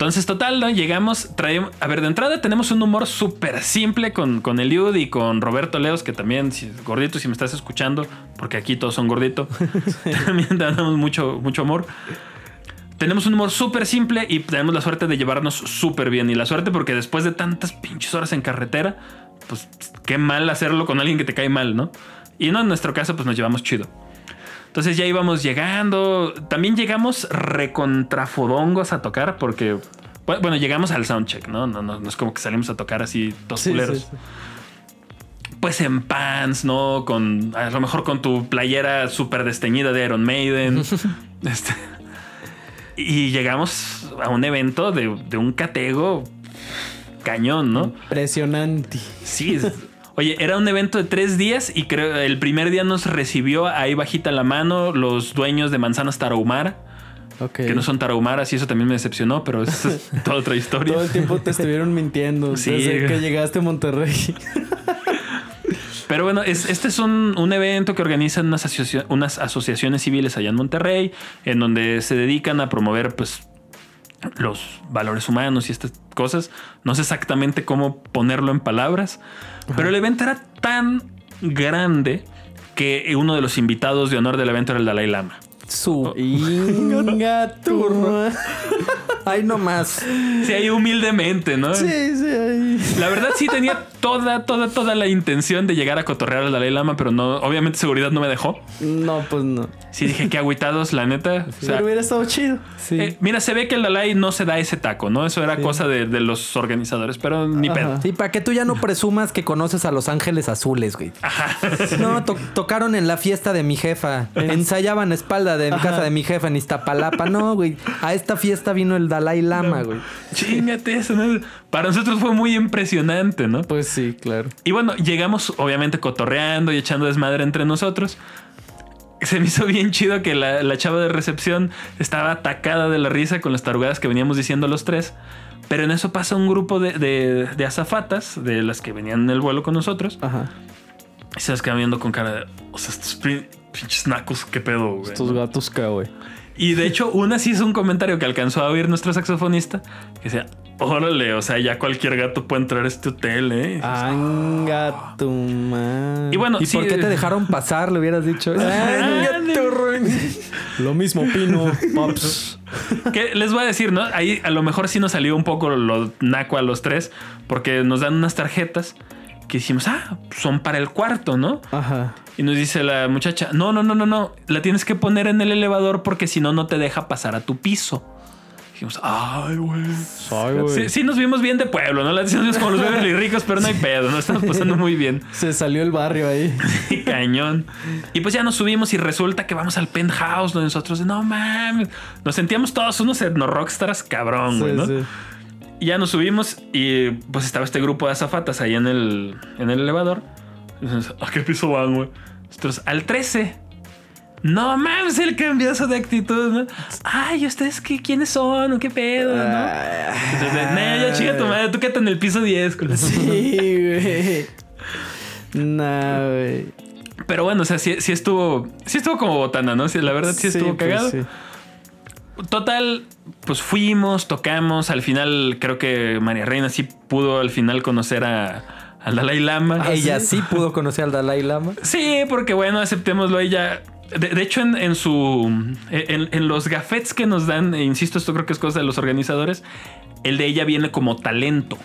Entonces, total, ¿no? Llegamos, traemos... A ver, de entrada tenemos un humor súper simple con, con Eliud y con Roberto Leos, que también, si, gordito, si me estás escuchando, porque aquí todos son gorditos, [LAUGHS] [LAUGHS] también damos mucho, mucho amor. Tenemos un humor súper simple y tenemos la suerte de llevarnos súper bien. Y la suerte porque después de tantas pinches horas en carretera, pues qué mal hacerlo con alguien que te cae mal, ¿no? Y no, en nuestro caso, pues nos llevamos chido. Entonces ya íbamos llegando. También llegamos recontrafodongos a tocar porque. Bueno, llegamos al soundcheck, ¿no? No, no, no es como que salimos a tocar así dos sí, culeros. Sí, sí. Pues en pants, ¿no? Con. A lo mejor con tu playera súper desteñida de Iron Maiden. [LAUGHS] este. Y llegamos a un evento de, de un catego cañón, ¿no? Impresionante. Sí. Oye, era un evento de tres días y creo el primer día nos recibió ahí bajita la mano los dueños de Manzanas Tarahumara. Okay. Que no son tarahumaras y eso también me decepcionó, pero es [LAUGHS] toda otra historia. Todo el tiempo te estuvieron mintiendo [LAUGHS] sí. desde que llegaste a Monterrey. [LAUGHS] Pero bueno, es, este es un, un, evento que organizan unas, asocia unas asociaciones civiles allá en Monterrey, en donde se dedican a promover pues los valores humanos y estas cosas. No sé exactamente cómo ponerlo en palabras, Ajá. pero el evento era tan grande que uno de los invitados de honor del evento era el Dalai Lama. Su Inga [LAUGHS] turma. Ay, no más. Sí, ahí humildemente, ¿no? Sí, sí, ahí. La verdad sí tenía toda, toda, toda la intención de llegar a cotorrear al Dalai Lama, pero no, obviamente seguridad no me dejó. No, pues no. Sí, dije que agüitados, la neta. Sí, o sea, pero hubiera estado chido. Sí. Eh, mira, se ve que el Dalai no se da ese taco, ¿no? Eso era sí. cosa de, de, los organizadores, pero ni Ajá. pedo. Sí, para que tú ya no presumas que conoces a los ángeles azules, güey. Ajá. No, to tocaron en la fiesta de mi jefa. Ensayaban a espalda de Ajá. casa de mi jefa en Iztapalapa. No, güey. A esta fiesta vino el Dalai Lama, güey. Chingate eso, ¿no? Para nosotros fue muy impresionante, ¿no? Pues sí, claro. Y bueno, llegamos obviamente cotorreando y echando desmadre entre nosotros. Se me hizo bien chido que la, la, chava de recepción estaba atacada de la risa con las tarugadas que veníamos diciendo los tres. Pero en eso pasa un grupo de, de, de azafatas, de las que venían en el vuelo con nosotros. Ajá. Y se las quedan viendo con cara de. O sea, estos pinches nacos, qué pedo, güey. Estos gatos, ¿qué, güey? Y de hecho, una sí hizo un comentario que alcanzó a oír nuestro saxofonista. Que decía: Órale, o sea, ya cualquier gato puede entrar a este hotel, ¿eh? Anga tu madre. y bueno, ¿Y sí, por qué te dejaron pasar? Le hubieras dicho. [LAUGHS] Lo mismo opino, [LAUGHS] paps. que les voy a decir, ¿no? Ahí a lo mejor sí nos salió un poco lo naco a los tres, porque nos dan unas tarjetas que decimos, ah, son para el cuarto, ¿no? Ajá. Y nos dice la muchacha, no, no, no, no, no, la tienes que poner en el elevador porque si no, no te deja pasar a tu piso. Dijimos, ay, güey. Sí, sí nos vimos bien de pueblo, ¿no? La decimos como los Beverly ricos, pero no hay pedo, no estamos pasando muy bien. [LAUGHS] Se salió el barrio ahí. Cañón. Y pues ya nos subimos y resulta que vamos al penthouse, ¿no? Nosotros, no mames. Nos sentíamos todos unos etno rockstars cabrón, güey, ¿no? sí. Y ya nos subimos y pues estaba este grupo de azafatas ahí en el, en el elevador. Nosotros, ¿A qué piso van, güey? Nosotros, al 13. No mames, el cambiazo de actitud, ¿no? Ay, ¿ustedes qué, quiénes son? ¿O qué pedo, no? Entonces, "Nah, ya chica tu madre, tú quédate en el piso 10. culo". Sí, güey. [LAUGHS] Nah, güey. Pero bueno, o sea, sí, sí estuvo. Sí estuvo como botana, ¿no? Sí, la verdad sí estuvo pues, cagado. sí. Total, pues fuimos, tocamos. Al final, creo que María Reina sí pudo al final conocer a, al Dalai Lama. Ella sí pudo conocer al Dalai Lama. Sí, porque bueno, aceptémoslo, ella. De, de hecho, en, en su. En, en los gafetes que nos dan, e insisto, esto creo que es cosa de los organizadores. El de ella viene como talento.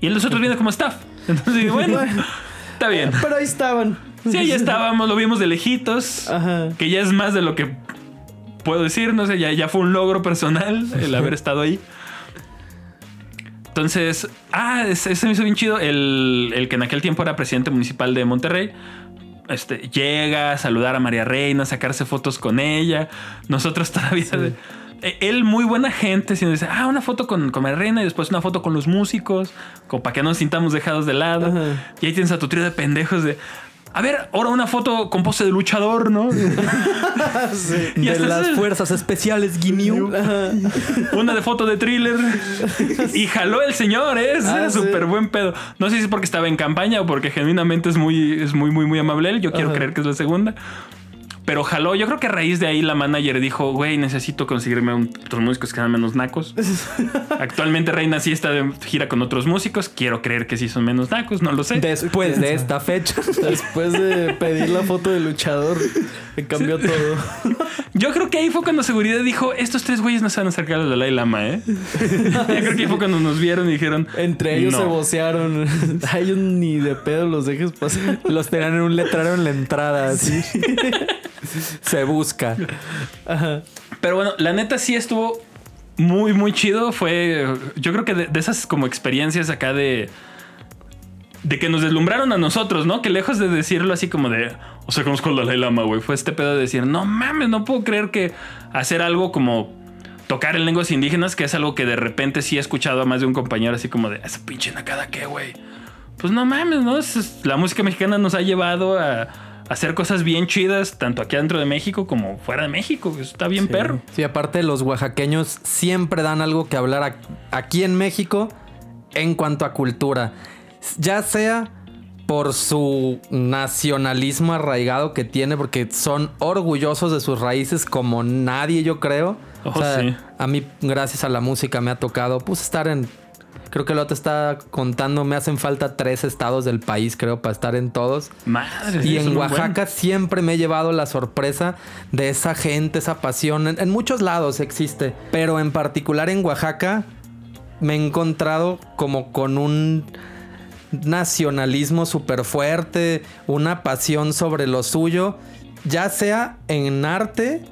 Y el de nosotros viene como staff. Entonces, [LAUGHS] bueno, está bien. Pero ahí estaban. Sí, ahí estábamos, lo vimos de lejitos. Ajá. Que ya es más de lo que puedo decir, no sé, ya, ya fue un logro personal el haber estado ahí. Entonces, ah, ese, ese me hizo bien chido. El, el que en aquel tiempo era presidente municipal de Monterrey. Este, llega a saludar a María Reina, sacarse fotos con ella. Nosotros [LAUGHS] todavía. de- eh, él, muy buena gente, sino dice, ah, una foto con, con María Reina y después una foto con los músicos, como para que no nos sintamos dejados de lado. Ajá. Y ahí tienes a tu trío de pendejos de. A ver, ahora una foto con pose de luchador, ¿no? [LAUGHS] Y de las fuerzas especiales Guinea. Una de foto de thriller. Y jaló el señor, ¿eh? es Ah, sí. súper buen pedo. No sé si es porque estaba en campaña o porque genuinamente es muy, es muy, muy, muy amable él. Yo quiero Ajá. creer que es la segunda. Pero jaló. Yo creo que a raíz de ahí la manager dijo, güey, necesito conseguirme un- otros músicos que sean menos nacos. [LAUGHS] Actualmente Reina sí está de gira con otros músicos. Quiero creer que sí son menos nacos, no lo sé. Después de esta fecha. [LAUGHS] Después de pedir la foto del luchador, me cambió todo. [LAUGHS] Yo creo que ahí fue cuando seguridad dijo, estos tres güeyes no se van a acercar al Dalai Lama, ¿eh? Yo creo que ahí fue cuando nos vieron y dijeron... Entre ellos "No". se vocearon. A ellos ni de pedo los dejes pasar. Los tenían en un letrero en la entrada, así. [LAUGHS] Se busca. Pero bueno, la neta sí estuvo muy, muy chido. Fue, yo creo que de, esas como experiencias acá de... De que nos deslumbraron a nosotros, ¿no? Que lejos de decirlo así como de... O sea, conozco al Dalai Lama, güey. Fue este pedo de decir, no mames, no puedo creer que hacer algo como tocar en lenguas indígenas, que es algo que de repente sí he escuchado a más de un compañero así como de, esa pinche nacada qué, güey. Pues no mames, ¿no? La música mexicana nos ha llevado a hacer cosas bien chidas, tanto aquí dentro de México como fuera de México. Eso está bien perro. Sí, aparte los oaxaqueños siempre dan algo que hablar aquí en México en cuanto a cultura. Ya sea por su nacionalismo arraigado que tiene, porque son orgullosos de sus raíces como nadie, yo creo. Oh, o sea, sí. a mí, gracias a la música, me ha tocado pues estar en. Creo que lo te está contando, me hacen falta tres estados del país, creo, para estar en todos. Madre. Y en buen- Oaxaca siempre me he llevado la sorpresa de esa gente, esa pasión. En, en muchos lados existe, pero en particular en Oaxaca me he encontrado como con un nacionalismo súper fuerte, una pasión sobre lo suyo, ya sea en arte,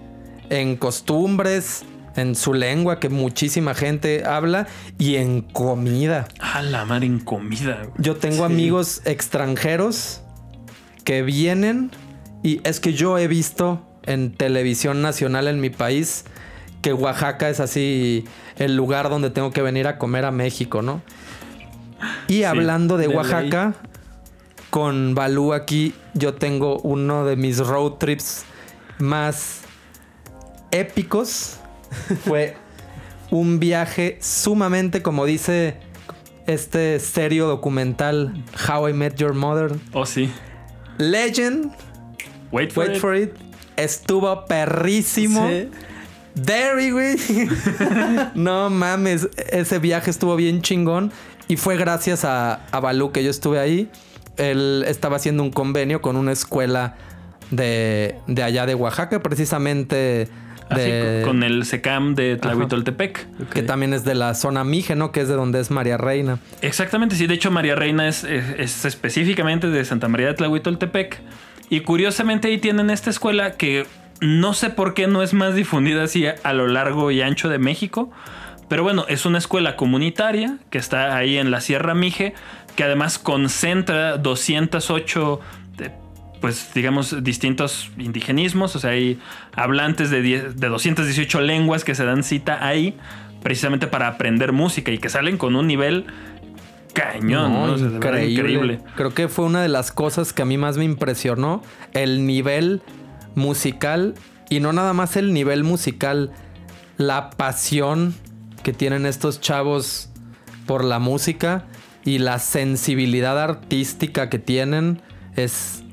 en costumbres, en su lengua que muchísima gente habla y en comida. A la madre en comida. güey. Yo tengo amigos extranjeros que vienen y es que yo he visto en televisión nacional en mi país que Oaxaca es así el lugar donde tengo que venir a comer a México, ¿no? Y hablando de de Oaxaca, con Balú aquí yo tengo uno de mis road trips más épicos. Fue un viaje sumamente, como dice este serio documental How I Met Your Mother, Oh, sí. Legend, Wait for wait it. for it, estuvo perrísimo. Sí. Derry, güey. [LAUGHS] no mames, ese viaje estuvo bien chingón y fue gracias a, a Balú que yo estuve ahí. Él estaba haciendo un convenio con una escuela de, de allá de Oaxaca, precisamente Así, con el SECAM de Tlahuitoltepec. que también es de la zona Mije, ¿no? Que es de donde es María Reina. Exactamente, sí. De hecho, María Reina es, es- es específicamente de Santa María de Tlahuitoltepec. Y curiosamente ahí tienen esta escuela que no sé por qué no es más difundida así a, a lo largo y ancho de México. Pero bueno, es una escuela comunitaria que está ahí en la Sierra Mije, que además concentra 208, de- pues digamos, distintos indigenismos. O sea, hay hablantes de, 10 de 218 lenguas que se dan cita ahí precisamente para aprender música y que salen con un nivel cañón, ¿no? No, O sea, de verdad, increíble. Creo que fue una de las cosas que a mí más me impresionó. El nivel musical. Y no nada más el nivel musical. La pasión que tienen estos chavos por la música. Y la sensibilidad artística que tienen. Es.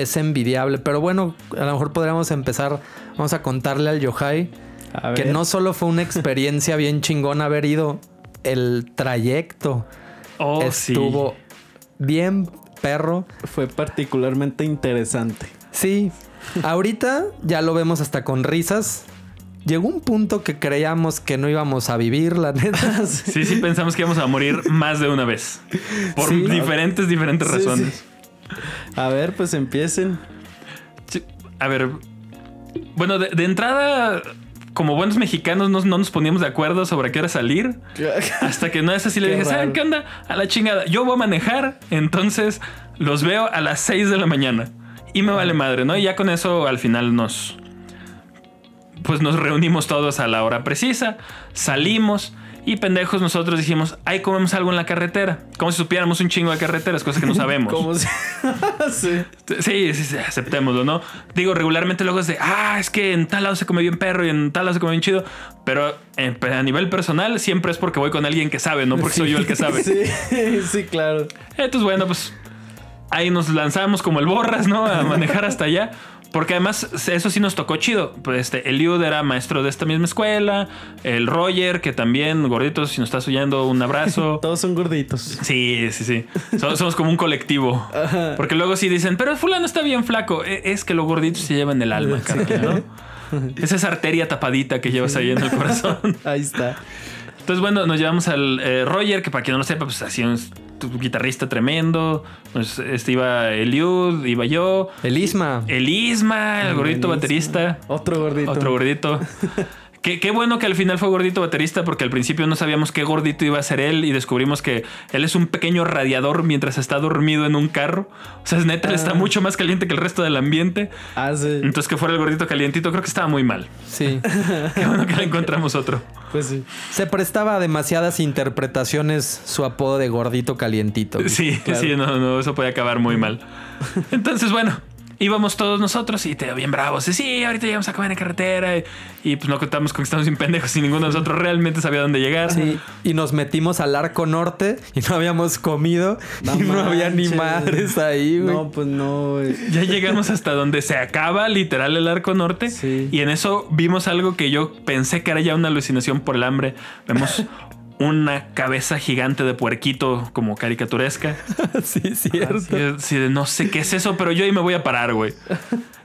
Es envidiable. Pero bueno, a lo mejor podríamos empezar. Vamos a contarle al Yohai. Que no solo fue una experiencia bien chingón haber ido. El trayecto Oh, estuvo bien perro. Fue particularmente interesante. Sí, ahorita ya lo vemos hasta con risas. Llegó un punto que creíamos que no íbamos a vivir, la neta. [LAUGHS] sí. Sí, sí, pensamos que íbamos a morir más de una vez. Por Sí. diferentes, diferentes Sí, razones. A ver, pues empiecen. Sí, A ver, bueno, de, de entrada, como buenos mexicanos, no, no nos poníamos de acuerdo sobre qué hora salir. [LAUGHS] Hasta que no es así, le dije, ¿saben qué onda? A la chingada, yo voy a manejar, entonces los veo a las 6 de la mañana. Y me vale madre, ¿no? Y ya con eso al final nos... Pues nos reunimos todos a la hora precisa, salimos y pendejos nosotros dijimos, ay, comemos algo en la carretera. Como si supiéramos un chingo de carreteras, cosas que no sabemos. [LAUGHS] Como si... [LAUGHS] sí. Sí, sí, sí, aceptémoslo, ¿no? Digo, regularmente luego es de, ah, es que en tal lado se come bien perro y en tal lado se come bien chido. Pero eh, a nivel personal siempre es porque voy con alguien que sabe, no porque soy yo el que sabe. [LAUGHS] Sí, sí, claro. Entonces, bueno, pues ahí nos lanzamos como el borras, ¿no? A manejar hasta allá. Porque además eso sí nos tocó chido. Pues este, Eliud era maestro de esta misma escuela. El Roger, que también, gordito, si nos estás oyendo, un abrazo. [LAUGHS] Todos son gorditos. Sí, sí, sí. Somos, somos como un colectivo. Porque luego sí dicen, pero fulano está bien flaco. E- Es que los gorditos se llevan el alma, carnal, ¿no? Es esa arteria tapadita que llevas ahí en el corazón. [LAUGHS] Ahí está. Entonces, bueno, nos llevamos al eh, Roger, que para quien no lo sepa, pues así un guitarrista tremendo. Pues este iba Eliud, iba yo. El Isma. El Isma, el gordito Buenísimo. baterista. Otro gordito. Otro gordito. [LAUGHS] Qué, qué bueno que al final fue gordito baterista porque al principio no sabíamos qué gordito iba a ser él y descubrimos que él es un pequeño radiador mientras está dormido en un carro. O sea, es neta, él está Ah. mucho más caliente que el resto del ambiente. Ah, sí. Entonces que fuera el gordito calientito creo que estaba muy mal. Sí. [LAUGHS] Qué bueno que le encontramos otro. Pues sí. Se prestaba a demasiadas interpretaciones su apodo de gordito calientito. Sí, sí, no, no, eso puede acabar muy mal. [LAUGHS] Entonces, bueno, íbamos todos nosotros y te veo bien bravos. Y, sí, ahorita llegamos a comer en carretera. Y, y, pues no contamos con que estamos sin pendejos y ninguno de nosotros realmente sabía dónde llegar. Sí, y nos metimos al arco norte y no habíamos comido y no había ni madres ahí, güey. No, pues no, güey. Ya llegamos hasta donde se acaba literal el arco norte. Sí. Y en eso vimos algo que yo pensé que era ya una alucinación por el hambre. Vemos [LAUGHS] una cabeza gigante de puerquito como caricaturesca. [LAUGHS] sí, cierto. Así de- así de, no sé qué es eso, pero yo ahí me voy a parar, güey. [LAUGHS]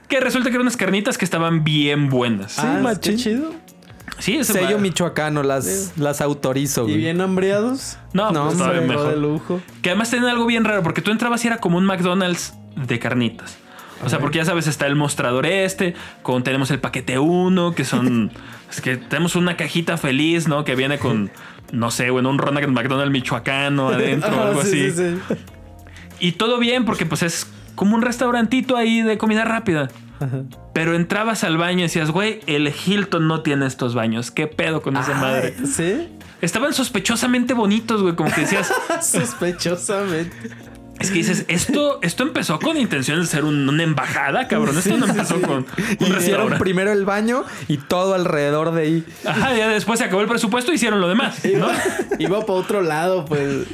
Que resulta que eran unas carnitas que estaban bien buenas. ah, machín. qué chido. Sí, ese Sello va- michoacano, las, las autorizo, Y güey. bien hambriados. No, No, pues todavía hombre, Todo de mejor. lujo. Que además tienen algo bien raro, porque tú entrabas y era como un McDonald's de carnitas. O sea, porque ya sabes, está el mostrador este, con, tenemos el paquete 1, que son... [LAUGHS] es que tenemos una cajita feliz, ¿no? Que viene con, no sé, bueno, un Ronald McDonald michoacano adentro o [LAUGHS] Ah, algo sí, así. sí, sí. Y todo bien, porque pues es como un restaurantito ahí de comida rápida. Ajá. Pero entrabas al baño y decías, güey, el Hilton no tiene estos baños. ¿Qué pedo con esa madre? ¿Sí? Estaban sospechosamente bonitos, güey. Como que decías, [LAUGHS] Sospechosamente. Es que dices, esto, esto empezó con intención de ser un- una embajada, cabrón. Esto no empezó con un Hicieron primero el baño y todo alrededor de ahí. Ajá, ya después se acabó el presupuesto y hicieron lo demás, ¿no? Iba, iba para otro lado, pues.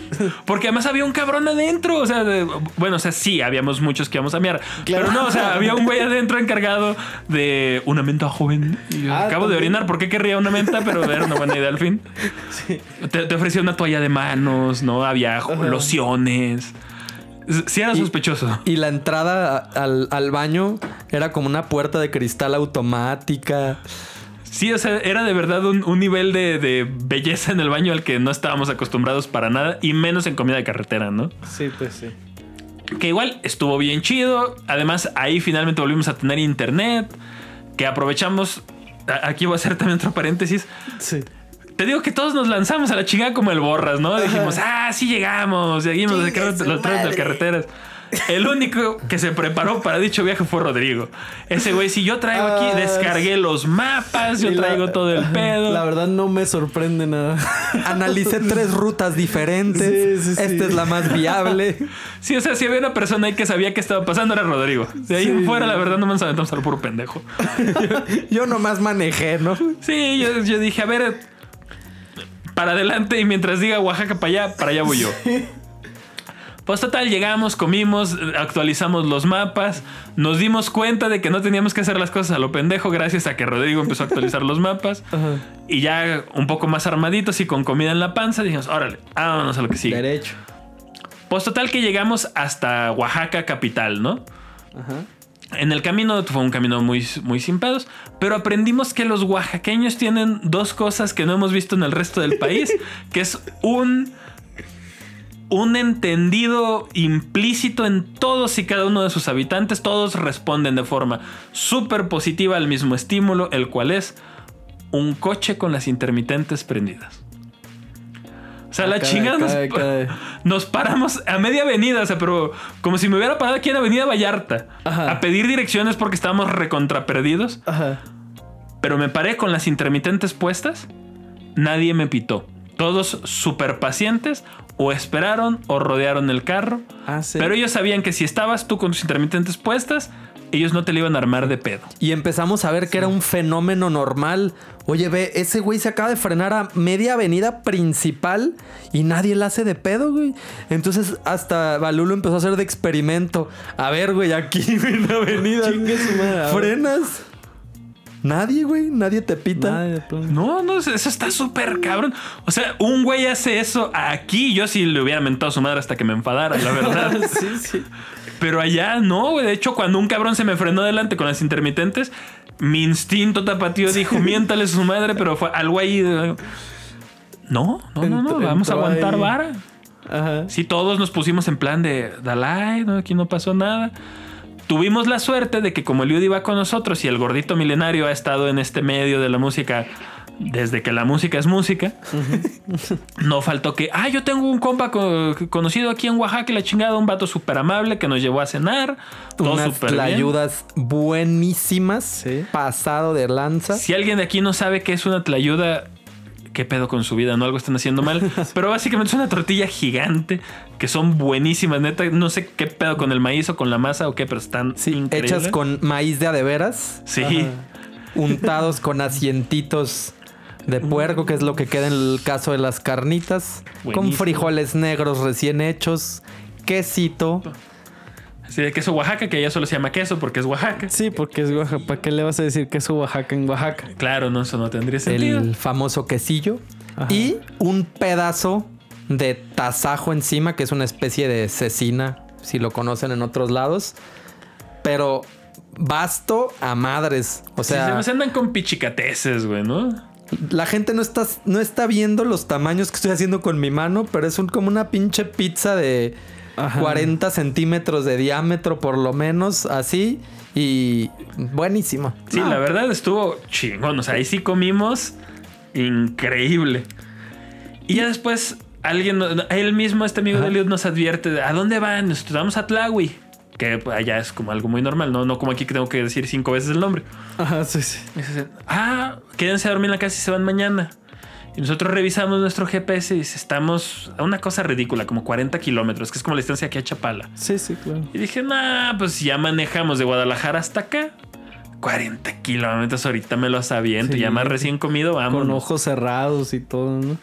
Porque además había un cabrón adentro. O sea, de- bueno, o sea, sí, habíamos muchos que íbamos a miar. Claro. Pero no, o sea, había un güey adentro encargado de una menta joven. Y yo Ah, acabo de orinar. ¿Por qué querría una menta? Pero era una buena idea al fin. Te, te ofrecía una toalla de manos, ¿no? Había lociones. Sí era sospechoso. Y la entrada al, al baño era como una puerta de cristal automática. Sí, o sea, era de verdad un, un nivel de, de belleza en el baño al que no estábamos acostumbrados para nada. Y menos en comida de carretera, ¿no? Sí, pues sí. que igual estuvo bien chido. Además, ahí finalmente volvimos a tener internet. Que aprovechamos. Aquí voy a hacer también otro paréntesis. Sí. Te digo que todos nos lanzamos a la chingada como el borras, ¿no? Dijimos, ah, sí llegamos, seguimos los, trenes de carreteras. El único que se preparó para dicho viaje fue Rodrigo. Ese güey, si yo traigo aquí, Ah, descargué los mapas, yo la- traigo todo el pedo. La verdad no me sorprende nada. [LAUGHS] Analicé tres rutas diferentes. Sí, sí, sí. Esta es la más viable. [LAUGHS] Sí, o sea, si había una persona ahí que sabía qué estaba pasando, era Rodrigo. De ahí fuera, la verdad, no nos aventamos al puro pendejo. [LAUGHS] Yo nomás manejé, ¿no? Sí, yo, yo dije, a ver, para adelante y mientras diga Oaxaca para allá, para allá voy yo. Pues total, llegamos, comimos, actualizamos los mapas, nos dimos cuenta de que no teníamos que hacer las cosas a lo pendejo gracias a que Rodrigo empezó a actualizar los mapas. [LAUGHS] Ajá. Y ya un poco más armaditos y con comida en la panza, dijimos, órale, vámonos a lo que sigue. Derecho. Pues total que llegamos hasta Oaxaca capital, ¿no? Ajá. En el camino fue un camino muy, muy sin pedos, pero aprendimos que los oaxaqueños tienen dos cosas que no hemos visto en el resto del país, que es un, un entendido implícito en todos y cada uno de sus habitantes. Todos responden de forma súper positiva al mismo estímulo, el cual es un coche con las intermitentes prendidas. O sea, la Caray, chingada nos, nos paramos a media avenida, o sea, pero como si me hubiera parado aquí en Avenida Vallarta Ajá. a pedir direcciones porque estábamos recontra perdidos. Ajá. Pero me paré con las intermitentes puestas, nadie me pitó. Todos súper pacientes, o esperaron o rodearon el carro. Ah, sí. Pero ellos sabían que si estabas tú con tus intermitentes puestas, ellos no te le iban a armar de pedo. Y empezamos a ver que era un fenómeno normal. Oye, ve, ese güey se acaba de frenar a media avenida principal y nadie la hace de pedo, güey. Entonces hasta Balulo empezó a hacer de experimento. A ver, güey, aquí [LAUGHS] en la avenida. Chingue su madre, a ver. Frenas. Nadie, güey, nadie te pita. No, no, eso está súper cabrón. O sea, un güey hace eso aquí. Yo sí le hubiera mentado a su madre hasta que me enfadara, la verdad. [LAUGHS] sí, sí. Pero allá no, güey. De hecho, cuando un cabrón se me frenó delante con las intermitentes, mi instinto tapatío dijo, [LAUGHS] miéntale a su madre, pero fue algo ahí. de- No, no, no, no. Vamos a aguantar ahí. vara. Ajá. Sí, todos nos pusimos en plan de Dalai, no, aquí no pasó nada. Tuvimos la suerte de que como Eliud iba con nosotros y el gordito milenario ha estado en este medio de la música desde que la música es música, no faltó que, ah, yo tengo un compa co- conocido aquí en Oaxaca la chingada, un vato súper amable que nos llevó a cenar, Unas bien. tlayudas buenísimas. Sí. Pasado de lanza. Si alguien de aquí no sabe qué es una tlayuda, qué pedo con su vida, ¿no? Algo están haciendo mal. [LAUGHS] Pero básicamente es una tortilla gigante que son buenísimas, neta. No sé qué pedo con el maíz o con la masa o qué, pero están Sí, increíbles. hechas con maíz de adeveras. Sí. Ajá. untados con [LAUGHS] asientitos de puerco, que es lo que queda en el caso de las carnitas, con frijoles negros recién hechos, quesito. Sí, de queso Oaxaca, que ya solo se llama queso porque es Oaxaca. Sí, porque es Oaxaca. ¿Para qué le vas a decir que es Oaxaca en Oaxaca? Claro, no, eso no tendría sentido. el famoso quesillo Ajá. y un pedazo de tasajo encima, que es una especie de cecina, si lo conocen en otros lados, pero vasto a madres. O Sí, se sea, andan con pichicateces, güey, ¿no? la gente no está, no está viendo los tamaños que estoy haciendo con mi mano, pero es un, como una pinche pizza de Ajá. 40 centímetros de diámetro, por lo menos, así. Y buenísimo. Sí, No, la verdad estuvo chingón. O sea, ahí sí comimos increíble. Y ya después alguien, él mismo, este amigo de Eliud, nos advierte de, ¿a dónde van? Nosotros vamos a Tlahui. Que allá es como algo muy normal, ¿no? No como aquí que tengo que decir cinco veces el nombre. Ajá, sí, sí. Ah, quédense a dormir en la casa y se van mañana. Y nosotros revisamos nuestro GPS y estamos a una cosa ridícula, como 40 kilómetros, que es como la distancia aquí a Chapala. Sí, sí, claro. Y dije, nah, pues ya manejamos de Guadalajara hasta acá. 40 kilómetros, ahorita me los aviento. Sí. Ya más recién comido, vamos. Con ojos cerrados y todo, ¿no?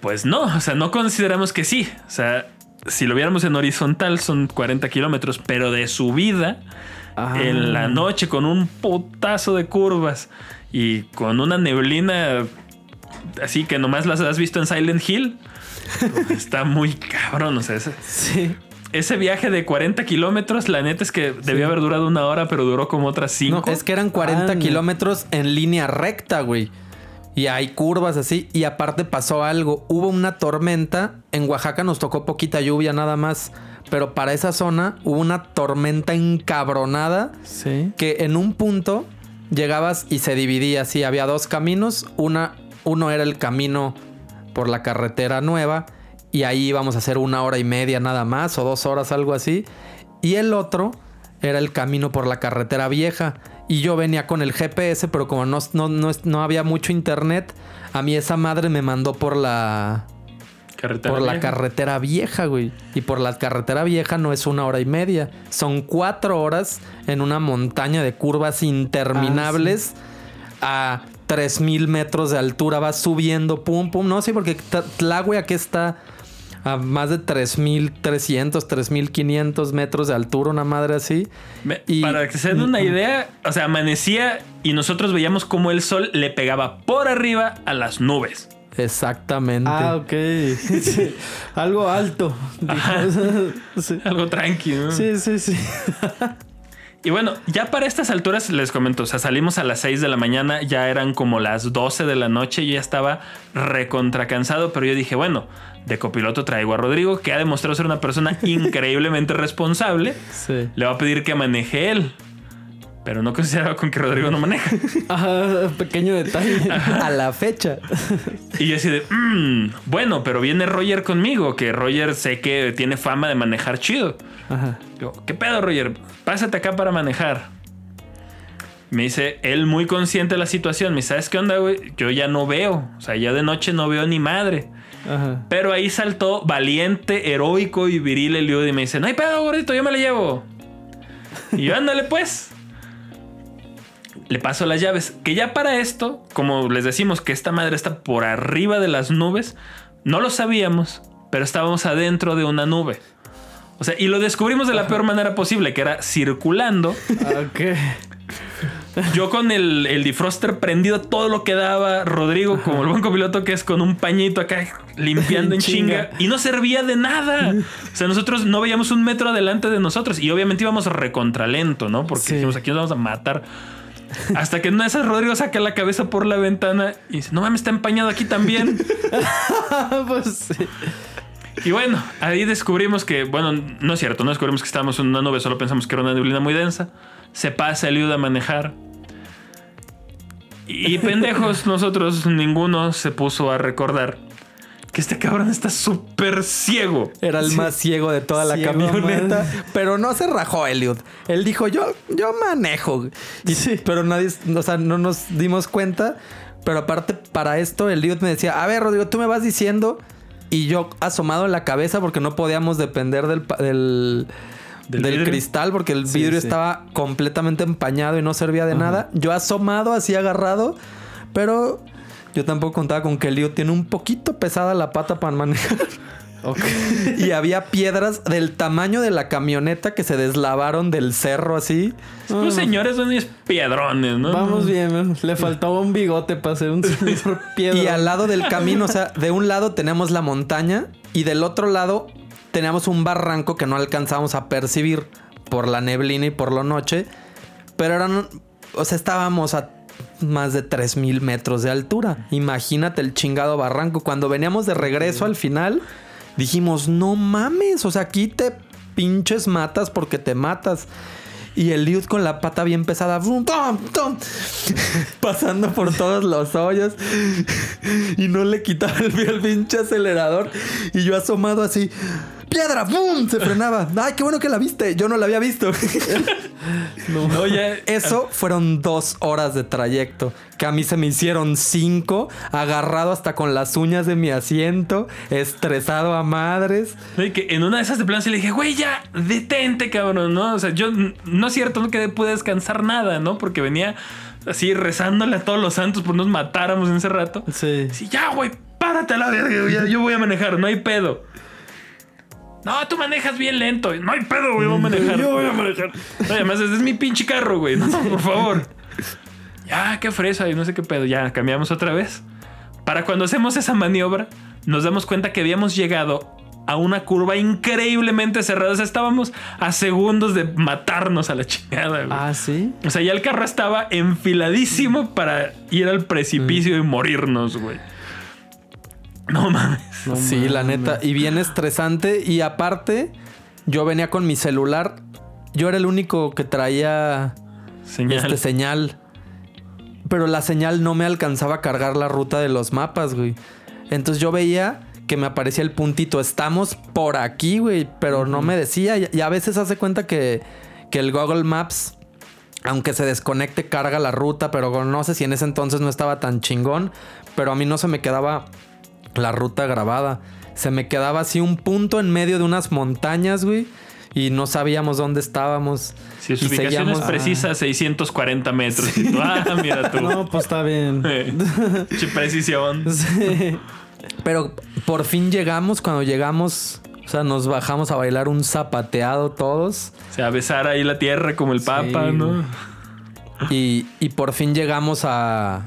Pues no, o sea, no consideramos que sí. O sea, si lo viéramos en horizontal son 40 kilómetros, pero de subida, Ah. en la noche, con un putazo de curvas y con una neblina así que nomás las has visto en Silent Hill. [LAUGHS] Está muy cabrón, o sea, ese, Sí. ese viaje de 40 kilómetros, la neta es que debió haber durado una hora, pero duró como otras 5. No, es que eran 40 Ah, no. kilómetros en línea recta, güey. Y hay curvas así. Y aparte pasó algo. Hubo una tormenta. En Oaxaca nos tocó poquita lluvia nada más. Pero para esa zona hubo una tormenta encabronada Sí. que en un punto llegabas y se dividía así. Había dos caminos. Una, uno era el camino por la carretera nueva. Y ahí íbamos a hacer una hora y media nada más. O dos horas, algo así. Y el otro era el camino por la carretera vieja. Y yo venía con el GPS, pero como no, no, no, no había mucho internet, a mí esa madre me mandó por la, Carretera por la vieja. carretera vieja, güey. Y por la carretera vieja no es una hora y media. Son cuatro horas en una montaña de curvas interminables a 3000 metros de altura. Vas subiendo, pum, pum. No, sí, porque Tlahue aquí está a más de 3300, 3500 metros de altura, una madre así. Me- Y- para que se den una idea, o sea, amanecía y nosotros veíamos cómo el sol le pegaba por arriba a las nubes. Exactamente. Ah, ok. [LAUGHS] Sí. Algo alto. [LAUGHS] sí. Algo tranquilo. sí, sí, sí. Y bueno, ya para estas alturas les comento, o sea, salimos a las 6 de la mañana, ya eran como las 12 de la noche, yo ya estaba recontra cansado, pero yo dije, bueno, de copiloto traigo a Rodrigo, que ha demostrado ser una persona [LAUGHS] increíblemente responsable. Sí. Le va a pedir que maneje él. Pero no consideraba con que Rodrigo no maneja. [LAUGHS] Ah, pequeño detalle. A la fecha. Y yo así de, "Mm, bueno, pero viene Roger conmigo, que Roger sé que tiene fama de manejar chido. Ajá. Digo, ¿qué pedo, Roger? Pásate acá para manejar. Me dice, él muy consciente de la situación. Me dice, ¿sabes qué onda, güey? Yo ya no veo. O sea, ya de noche no veo ni madre. Ajá. Pero ahí saltó valiente, heroico y viril Eliud y me dice, no hay pedo, gordito, yo me la llevo. Y yo, ándale pues. Le paso las llaves. Que ya para esto, como les decimos que esta madre está por arriba de las nubes, no lo sabíamos, pero estábamos adentro de una nube. O sea, y lo descubrimos de la peor manera posible, que era circulando. Ok. Yo con el, el defroster prendido todo lo que daba. Rodrigo, como el buen copiloto que es con un pañito acá limpiando en chinga. Chinga. Y no servía de nada. O sea, nosotros no veíamos un metro adelante de nosotros. Y obviamente íbamos recontralento, ¿no? Porque Sí. dijimos, aquí nos vamos a matar. Hasta que en una de esas Rodrigo saca la cabeza por la ventana y dice, no mames, está empañado aquí también. [LAUGHS] pues sí. Y bueno, ahí descubrimos que, bueno, no es cierto, no descubrimos que estábamos en una nube, solo pensamos que era una neblina muy densa. Se pasa el ayuda a manejar. Y pendejos, [LAUGHS] nosotros, ninguno se puso a recordar que este cabrón está súper ciego. Era el más ciego de toda la camioneta. man. Pero no se rajó Elliot. Él dijo, yo, yo manejo. Y- Sí. Pero nadie, o sea, no nos dimos cuenta. Pero aparte, para esto, Elliot me decía, a ver, Rodrigo, tú me vas diciendo. Y yo asomado en la cabeza porque no podíamos depender del, del, ¿Del del vidrio? cristal porque el vidrio sí. estaba completamente empañado y no servía de nada. Yo asomado así agarrado, pero yo tampoco contaba con que Elliot tiene un poquito pesada la pata para manejar. [LAUGHS] Ok. Y había piedras del tamaño de la camioneta que se deslavaron del cerro así. Los señores son unos piedrones, ¿no? Vamos bien, ¿no? Le faltaba un bigote para hacer un señor [LAUGHS] piedra. Y al lado del camino, o sea, de un lado tenemos la montaña y del otro lado teníamos un barranco que no alcanzábamos a percibir por la neblina y por la noche. Pero eran, o sea, estábamos a más de 3000 metros de altura. Imagínate el chingado barranco. Cuando veníamos de regreso al final, dijimos, no mames, o sea, aquí te pinches matas porque te matas. Y el Liud con la pata bien pesada. ¡tom! ¡tom! [LAUGHS] pasando por todos los hoyos. [LAUGHS] Y no le quitaba el, el pinche acelerador. Y yo asomado así, piedra, ¡bum! Se frenaba. Ay, qué bueno que la viste. Yo no la había visto. [LAUGHS] No, ya. Eso fueron dos horas de trayecto. Que a mí se me hicieron cinco. Agarrado hasta con las uñas de mi asiento. Estresado a madres. Y que en una de esas de plano sí le dije, güey, ya, detente, cabrón, ¿no? O sea, yo no es cierto, no que pude descansar nada, ¿no? Porque venía así rezándole a todos los santos por nos matáramos en ese rato. Sí. Sí, ya, güey, párate a la verga, yo voy a manejar, no hay pedo. No, tú manejas bien lento. No hay pedo, güey, voy a manejar. Yo voy a manejar. No, además, es mi pinche carro, güey. No, por favor. Ya, qué fresa y no sé qué pedo. Ya, cambiamos otra vez. Para cuando hacemos esa maniobra, nos damos cuenta que habíamos llegado a una curva increíblemente cerrada. O sea, estábamos a segundos de matarnos a la chingada, güey. Ah, sí. O sea, ya el carro estaba enfiladísimo para ir al precipicio y morirnos, güey. No mames. No sí, la neta. Y bien estresante. Y aparte, yo venía con mi celular. Yo era el único que traía Señal. este señal. Pero la señal no me alcanzaba a cargar la ruta de los mapas, güey. Entonces yo veía que me aparecía el puntito, estamos por aquí, güey, pero no me decía. Y y a veces hace cuenta que, que el Google Maps, aunque se desconecte, carga la ruta, pero no sé si en ese entonces no estaba tan chingón, pero a mí no se me quedaba la ruta grabada. Se me quedaba así un punto en medio de unas montañas, güey. Y no sabíamos dónde estábamos. Si su y ubicación es precisa, 640 metros. Y tú, [LAUGHS] ah, mira tú. No, pues está bien. [LAUGHS] Precisión. [LAUGHS] Sí. Pero por fin llegamos, cuando llegamos, o sea, nos bajamos a bailar un zapateado todos. O sea, a besar ahí la tierra como el papa, Sí, ¿no? Y, y por fin llegamos a,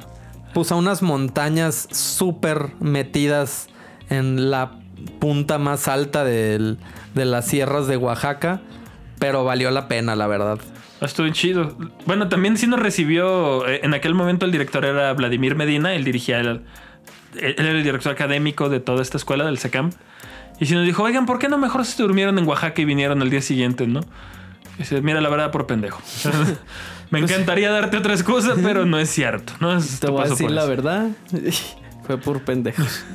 a unas montañas súper metidas en la punta más alta del- de las sierras de Oaxaca. Pero valió la pena, la verdad. Estuvo chido. Bueno, también sí nos recibió. eh, En aquel momento el director era Vladimir Medina. Él dirigía el. Él era el director académico de toda esta escuela del SECAM. Y sí nos dijo, oigan, ¿por qué no mejor se durmieron en Oaxaca y vinieron al día siguiente, no? Y dice, mira, la verdad, por pendejo. [LAUGHS] Me encantaría darte otra excusa, pero no es cierto. No es, Te voy a decir la verdad. [LAUGHS] Fue por pendejos.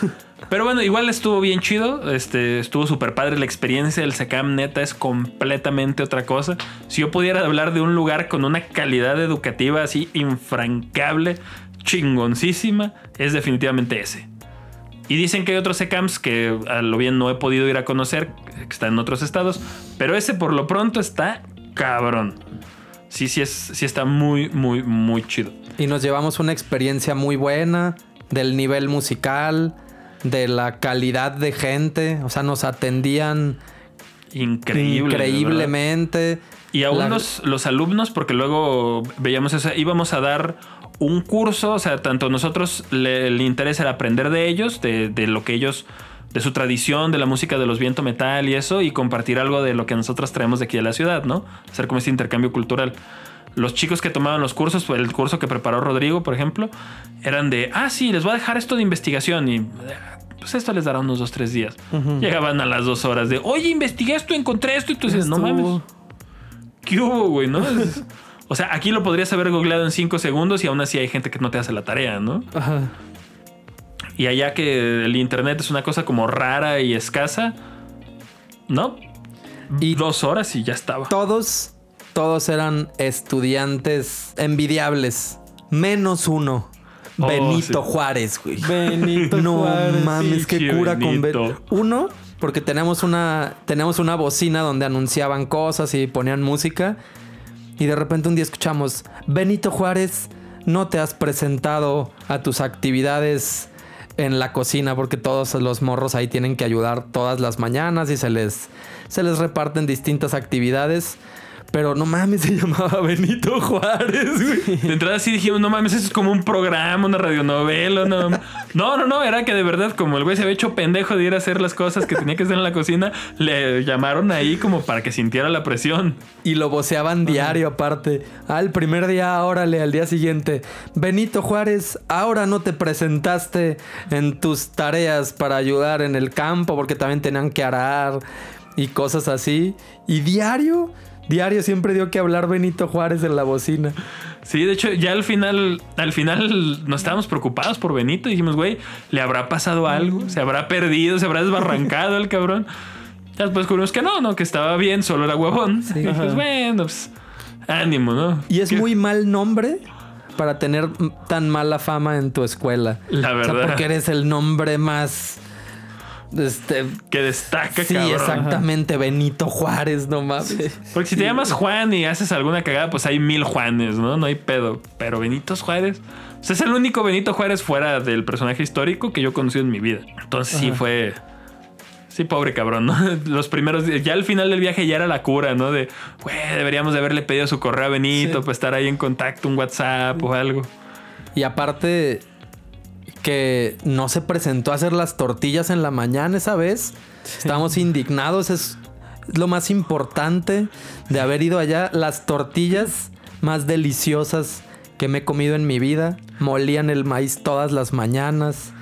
[LAUGHS] Pero bueno, igual estuvo bien chido. Este, estuvo súper padre. La experiencia del SECAM neta es completamente otra cosa. Si yo pudiera hablar de un lugar con una calidad educativa así infrancable, chingoncísima, es definitivamente ese. Y dicen que hay otros SECAMs que a lo bien no he podido ir a conocer, que están en otros estados. Pero ese por lo pronto está cabrón. Sí, sí, es, sí está muy, muy, muy chido. Y nos llevamos una experiencia muy buena del nivel musical, de la calidad de gente. O sea, nos atendían Increíble. de verdad. increíblemente. Y aún La- los, los alumnos, porque luego veíamos eso, íbamos a dar un curso, o sea, tanto nosotros le, el interés era aprender de ellos, de, de lo que ellos, de su tradición, de la música de los viento metal y eso, y compartir algo de lo que nosotros traemos de aquí de la ciudad, ¿no? Hacer como este intercambio cultural. Los chicos que tomaban los cursos, el curso que preparó Rodrigo, por ejemplo, eran de, ah, sí, les voy a dejar esto de investigación y pues esto les dará unos dos, tres días. Llegaban a las dos horas de, oye, investigué esto, encontré esto, y tú dices, no mames. ¿Qué hubo, güey? ¿No? [LAUGHS] O sea, aquí lo podrías haber googleado en cinco segundos y aún así hay gente que no te hace la tarea, ¿no? Ajá. Y allá que el internet es una cosa como rara y escasa, ¿no? Y- dos horas y ya estaba. Todos, todos eran estudiantes envidiables. Menos uno. Oh, Benito sí. Juárez, güey. Benito No Juárez, mames, qué cura con Benito. Benito. Uno, porque tenemos una, tenemos una bocina donde anunciaban cosas y ponían música. Y de repente un día escuchamos, Benito Juárez, no te has presentado a tus actividades en la cocina porque todos los morros ahí tienen que ayudar todas las mañanas y se les, se les reparten distintas actividades. Pero no mames, se [LAUGHS] llamaba Benito Juárez, güey. De entrada sí dijimos, no mames, eso es como un programa, una radionovela. No, no, no, no, era que de verdad, como el güey se había hecho pendejo de ir a hacer las cosas que tenía que hacer en la cocina, le llamaron ahí como para que sintiera la presión. Y lo voceaban diario aparte. Ah, el primer día, órale, al día siguiente. Benito Juárez, ahora no te presentaste en tus tareas para ayudar en el campo porque también tenían que arar y cosas así. Y diario, diario siempre dio que hablar Benito Juárez en la bocina. Sí, de hecho, ya al final, al final nos estábamos preocupados por Benito. Dijimos, güey, ¿le habrá pasado algo? ¿Se habrá perdido? ¿Se habrá desbarrancado el cabrón? Ya después descubrimos que no, no, que estaba bien, solo era huevón. Sí. Y pues bueno, pues ánimo, ¿no? Y es muy mal nombre para tener tan mala fama en tu escuela. La O sea, verdad. porque eres el nombre más. Este. Que destaca, Sí, cabrón. exactamente. Benito Juárez, no mames. Porque si te llamas Juan y haces alguna cagada, pues hay mil Juanes, ¿no? No hay pedo. Pero Benito Juárez. O sea, es el único Benito Juárez fuera del personaje histórico que yo he conocido en mi vida. Entonces sí fue. Sí, pobre cabrón, ¿no? [LAUGHS] Los primeros días, ya al final del viaje ya era la cura, ¿no? De, güey, deberíamos de haberle pedido su correo a Benito Sí. para estar ahí en contacto, un WhatsApp o algo. Y aparte, que no se presentó a hacer las tortillas en la mañana esa vez. Estamos indignados. Es lo más importante de haber ido allá. Las tortillas más deliciosas que me he comido en mi vida. Molían el maíz todas las mañanas.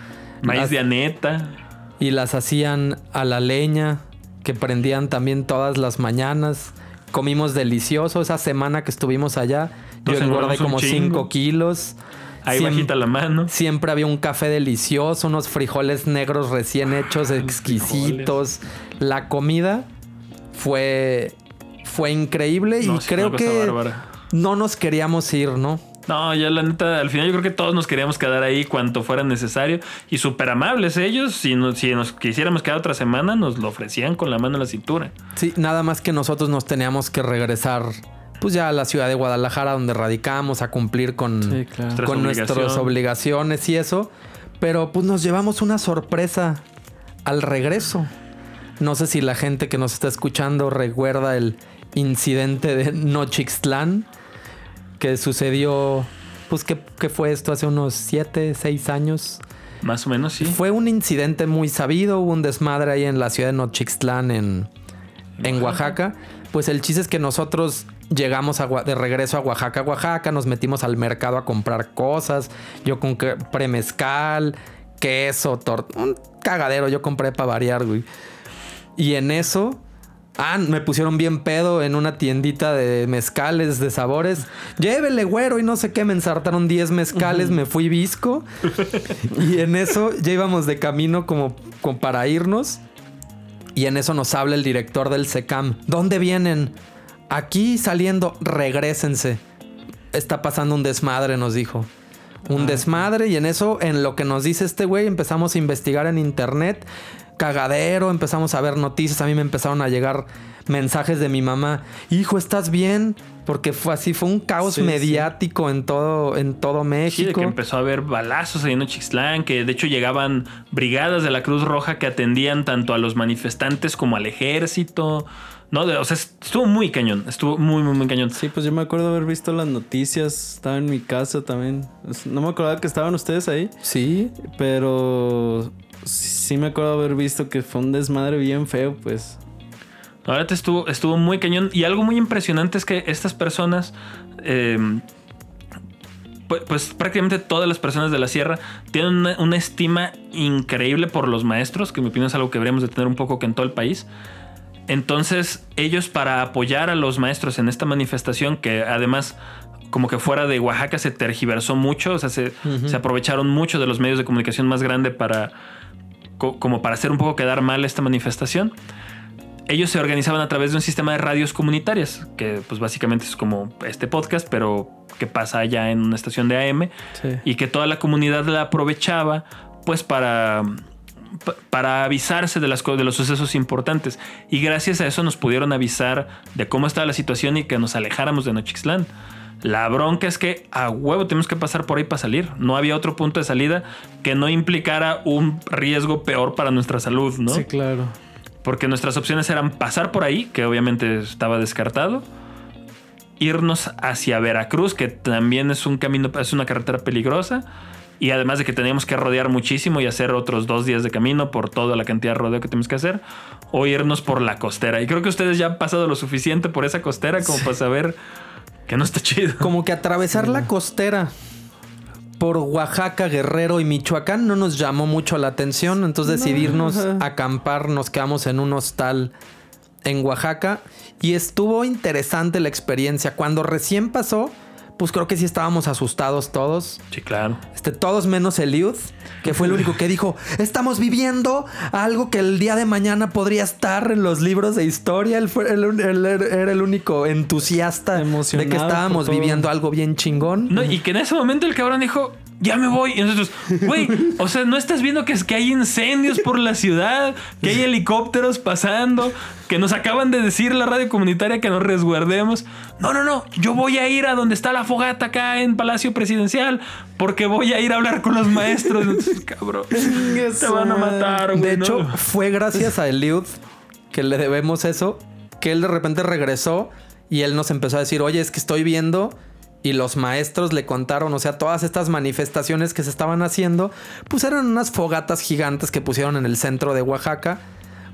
Maíz Las- de aneta. y las hacían a la leña, que prendían también todas las mañanas. Comimos delicioso esa semana que estuvimos allá. Yo engordé como chingo. 5 kilos. Ahí Siem- bajita la mano. Siempre había un café delicioso, unos frijoles negros recién hechos, exquisitos. La comida fue, fue increíble No, y sí, creo que bárbara. no nos queríamos ir, ¿no? No, ya la neta, al final yo creo que todos nos queríamos quedar ahí cuanto fuera necesario. Y súper amables ellos. Si, no- si nos quisiéramos quedar otra semana, nos lo ofrecían con la mano en la cintura. Sí, nada más que nosotros nos teníamos que regresar pues ya a la ciudad de Guadalajara donde radicamos a cumplir con, Sí, claro. Nuestras con nuestras obligaciones. y eso. Pero pues nos llevamos una sorpresa al regreso. No sé si la gente que nos está escuchando recuerda el incidente de Nochixtlán que sucedió, pues que, fue esto hace unos 7, 6 años. Más o menos, sí. Fue un incidente muy sabido, hubo un desmadre ahí en la ciudad de Nochixtlán en, en Oaxaca. Pues el chiste es que nosotros llegamos a de regreso a Oaxaca, Oaxaca, nos metimos al mercado a comprar cosas. Yo compré mezcal, queso, torta, un cagadero. Yo compré para variar, güey. Y en eso, ah, me pusieron bien pedo en una tiendita de mezcales de sabores. Llévele, güero, y no sé qué, me ensartaron 10 mezcales, me fui visco. [LAUGHS] y en eso ya íbamos de camino como, como para irnos. Y en eso nos habla el director del SECAM. ¿Dónde vienen? Aquí saliendo, regrésense. Está pasando un desmadre, nos dijo. Un desmadre y en eso, en lo que nos dice este güey, empezamos a investigar en internet. Cagadero, empezamos a ver noticias. A mí me empezaron a llegar mensajes de mi mamá. Hijo, ¿estás bien? Porque fue así, fue un caos Sí, sí. mediático en todo, en todo Sí, de México. que empezó a haber balazos ahí en Chixtlán, que de hecho llegaban brigadas de la Cruz Roja que atendían tanto a los manifestantes como al ejército. No, De- o sea, estuvo muy cañón, estuvo muy, muy, muy cañón. Sí, pues yo me acuerdo haber visto las noticias. Estaba en mi casa también. No me acordaba que estaban ustedes ahí. Sí, Pero sí me acuerdo haber visto que fue un desmadre bien feo, pues. Ahora te estuvo, estuvo muy cañón. Y algo muy impresionante es que estas personas. eh, pu- pues, prácticamente todas las personas de la sierra tienen una, una estima increíble por los maestros, que en mi opinión es algo que deberíamos de tener un poco que en todo el país. Entonces, ellos para apoyar a los maestros en esta manifestación, que además como que fuera de Oaxaca se tergiversó mucho, o sea, se, se aprovecharon mucho de los medios de comunicación más grande para co- como para hacer un poco quedar mal esta manifestación ellos se organizaban a través de un sistema de radios comunitarias, que pues básicamente es como este podcast, pero que pasa allá en una estación de AM, Sí. y que toda la comunidad la aprovechaba pues para, pa- para avisarse de, las, de los sucesos importantes. Y gracias a eso nos pudieron avisar de cómo estaba la situación y que nos alejáramos de Nochixtlán. La bronca es que a huevo tenemos que pasar por ahí para salir. No había otro punto de salida que no implicara un riesgo peor para nuestra salud, ¿no? Sí, claro. Porque nuestras opciones eran pasar por ahí, que obviamente estaba descartado, irnos hacia Veracruz, que también es un camino, es una carretera peligrosa, y además de que teníamos que rodear muchísimo y hacer otros dos días de camino por toda la cantidad de rodeo que tenemos que hacer, o irnos por la costera. Y creo que ustedes ya han pasado lo suficiente por esa costera como para saber que no está chido. Como que atravesar la costera por Oaxaca, Guerrero y Michoacán no nos llamó mucho la atención. Entonces decidirnos acampar, nos quedamos en un hostal en Oaxaca y estuvo interesante la experiencia. Cuando recién pasó, pues creo que sí estábamos asustados todos. Sí, claro. Este, todos menos Eliud, que fue el único que dijo, estamos viviendo algo que el día de mañana podría estar en los libros de historia. Él, fue, él- él era el único entusiasta de que estábamos viviendo algo bien chingón. No, y que en ese momento el cabrón dijo, ya me voy. Y nosotros, güey, o sea, ¿no estás viendo que, es que hay incendios por la ciudad? Que hay helicópteros pasando, que nos acaban de decir la radio comunitaria que nos resguardemos. No, no, no, yo voy a ir a donde está la fogata acá en Palacio Presidencial, porque voy a ir a hablar con los maestros. Entonces, cabrón, te van a matar, güey. De ¿no? hecho, fue gracias a Eliud que le debemos eso, que él de repente regresó y él nos empezó a decir, oye, es que estoy viendo... Y los maestros le contaron, o sea, todas estas manifestaciones que se estaban haciendo, pues eran unas fogatas gigantes que pusieron en el centro de Oaxaca.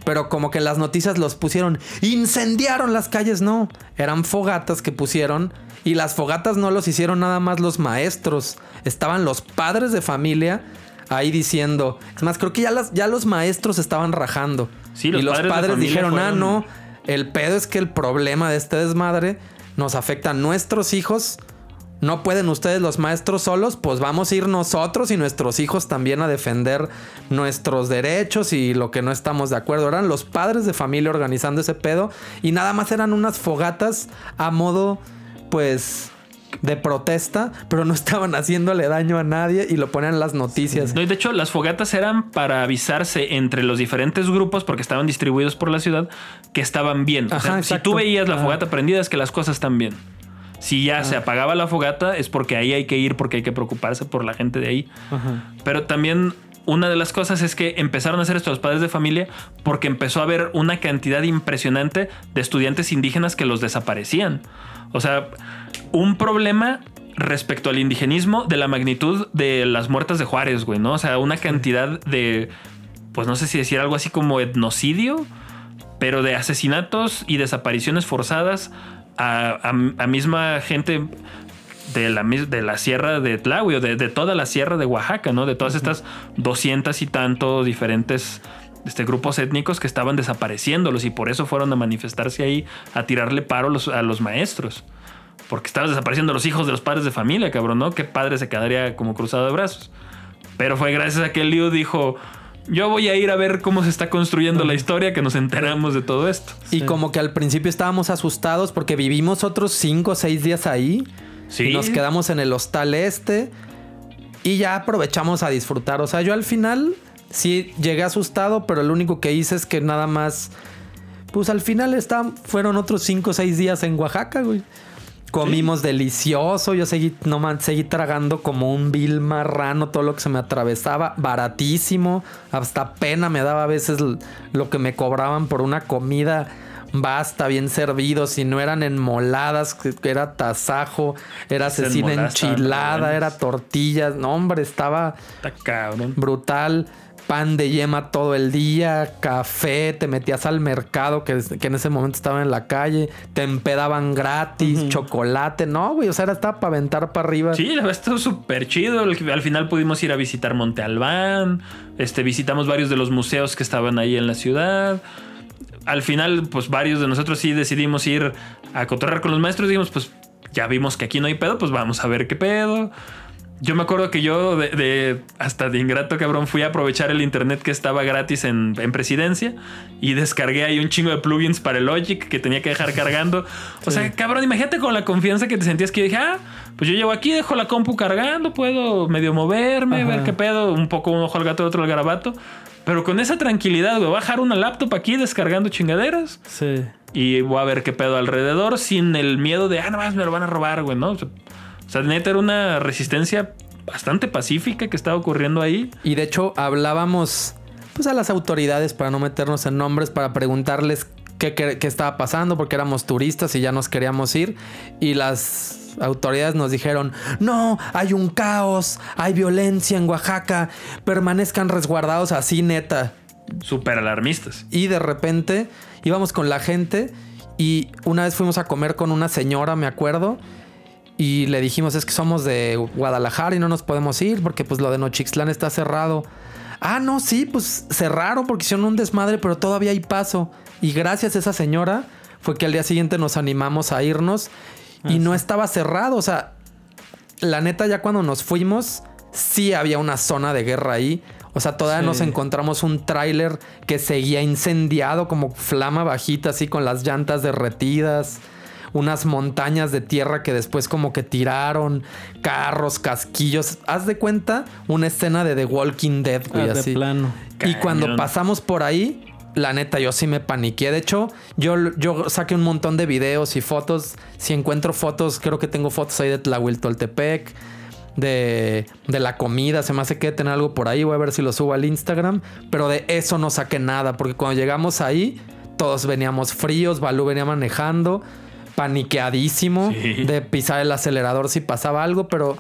Pero como que las noticias los pusieron, incendiaron las calles, no. Eran fogatas que pusieron. Y las fogatas no los hicieron nada más los maestros. Estaban los padres de familia ahí diciendo. Es más, creo que ya, las, ya los maestros estaban rajando. Sí, los y los padres dijeron, ah, no. El pedo es que el problema de este desmadre nos afecta a nuestros hijos. No pueden ustedes los maestros solos, pues vamos a ir nosotros y nuestros hijos también a defender nuestros derechos y lo que no estamos de acuerdo. Eran los padres de familia organizando ese pedo y nada más eran unas fogatas a modo, pues, de protesta, pero no [LAUGHS] estaban haciéndole daño a nadie y lo ponían en las noticias. No, y de hecho, las fogatas eran para avisarse entre los diferentes grupos, porque estaban distribuidos por la ciudad, que estaban bien. O Ajá, sea, si tú veías la Ah. fogata prendida, es que las cosas están bien. Si ya se apagaba la fogata, es porque ahí hay que ir, porque hay que preocuparse por la gente de ahí. Ajá. Pero también una de las cosas es que empezaron a hacer esto los padres de familia porque empezó a haber una cantidad impresionante de estudiantes indígenas que los desaparecían. O sea, un problema respecto al indigenismo de la magnitud de las muertas de Juárez, güey, ¿no? O sea, una cantidad de, pues no sé si decir algo así como etnocidio, pero de asesinatos y desapariciones forzadas a, a- a misma gente de la, de la sierra de Tlahui o de, de toda la sierra de Oaxaca, ¿no? De todas estas doscientas y tanto diferentes este, grupos étnicos que estaban desapareciéndolos y por eso fueron a manifestarse ahí a tirarle paro los- a los maestros. Porque estaban desapareciendo los hijos de los padres de familia, cabrón, ¿no? ¿Qué padre se quedaría como cruzado de brazos? Pero fue gracias a que el Liu dijo, yo voy a ir a ver cómo se está construyendo la historia que nos enteramos de todo esto. Y Sí. como que al principio estábamos asustados porque vivimos otros cinco o seis días ahí. Sí. Y nos quedamos en el hostal este. Y ya aprovechamos a disfrutar. O sea, yo al final sí llegué asustado, pero lo único que hice es que nada más. Pues al final está, fueron otros cinco o seis días en Oaxaca, güey. Comimos delicioso. Yo seguí, no man, seguí tragando como un vil marrano todo lo que se me atravesaba. Baratísimo. Hasta pena me daba a veces lo que me cobraban por una comida basta, bien servido. Si no eran enmoladas, era tasajo, era estaban enchilada, era tortillas. No, hombre, estaba Está cabrón. brutal. Pan de yema todo el día, café, te metías al mercado que, que en ese momento estaba en la calle, te empedaban gratis, chocolate, no, güey, o sea, era estaba para aventar para arriba. Sí, la verdad súper chido. Al al final pudimos ir a visitar Monte Albán. Este, visitamos varios de los museos que estaban ahí en la ciudad. Al final, pues varios de nosotros sí decidimos ir a cotorrear con los maestros. Dijimos, pues ya vimos que aquí no hay pedo, pues vamos a ver qué pedo. Yo me acuerdo que yo, de, de- hasta de ingrato cabrón, fui a aprovechar el internet que estaba gratis en, en presidencia y descargué ahí un chingo de plugins para el Logic que tenía que dejar cargando. [LAUGHS] O sea, cabrón, imagínate con la confianza que te sentías que yo dije, ah, pues yo llego aquí, dejo la compu cargando, puedo medio moverme, Ajá. ver qué pedo, un poco un ojo al gato, otro al garabato. Pero con esa tranquilidad, güey, bajar una laptop aquí descargando chingaderas Sí. y voy a ver qué pedo alrededor sin el miedo de, ah, nada más me lo van a robar, güey, ¿no? O sea, o sea, neta era una resistencia bastante pacífica que estaba ocurriendo ahí. Y de hecho hablábamos pues a las autoridades para no meternos en nombres, para preguntarles qué, qué- qué estaba pasando, porque éramos turistas y ya nos queríamos ir. Y las autoridades nos dijeron, no, hay un caos, hay violencia en Oaxaca, permanezcan resguardados así neta. Súper alarmistas. Y de repente íbamos con la gente y una vez fuimos a comer con una señora, me acuerdo. Y le dijimos, es que somos de Guadalajara y no nos podemos ir porque pues lo de Nochixtlán está cerrado. Ah, no, sí, pues cerraron porque hicieron un desmadre, pero todavía hay paso. Y gracias a esa señora fue que al día siguiente nos animamos a irnos y no estaba cerrado. O sea, la neta, ya cuando nos fuimos, sí había una zona de guerra ahí. O sea, todavía Sí. nos encontramos un tráiler que seguía incendiado, como flama bajita, así con las llantas derretidas. Unas montañas de tierra que después como que tiraron, carros, casquillos. Haz de cuenta una escena de The Walking Dead, güey, Ah, de así. plano. Y cuando pasamos por ahí, la neta, yo sí me paniqué. De hecho, yo, yo saqué un montón de videos y fotos. Si encuentro fotos, creo que tengo fotos ahí de Tlahuiltoltepec, de, de la comida. Se me hace que tener algo por ahí. Voy a ver si lo subo al Instagram. Pero de eso no saqué nada, porque cuando llegamos ahí, todos veníamos fríos. Balú venía manejando, paniqueadísimo Sí. de pisar el acelerador si pasaba algo, pero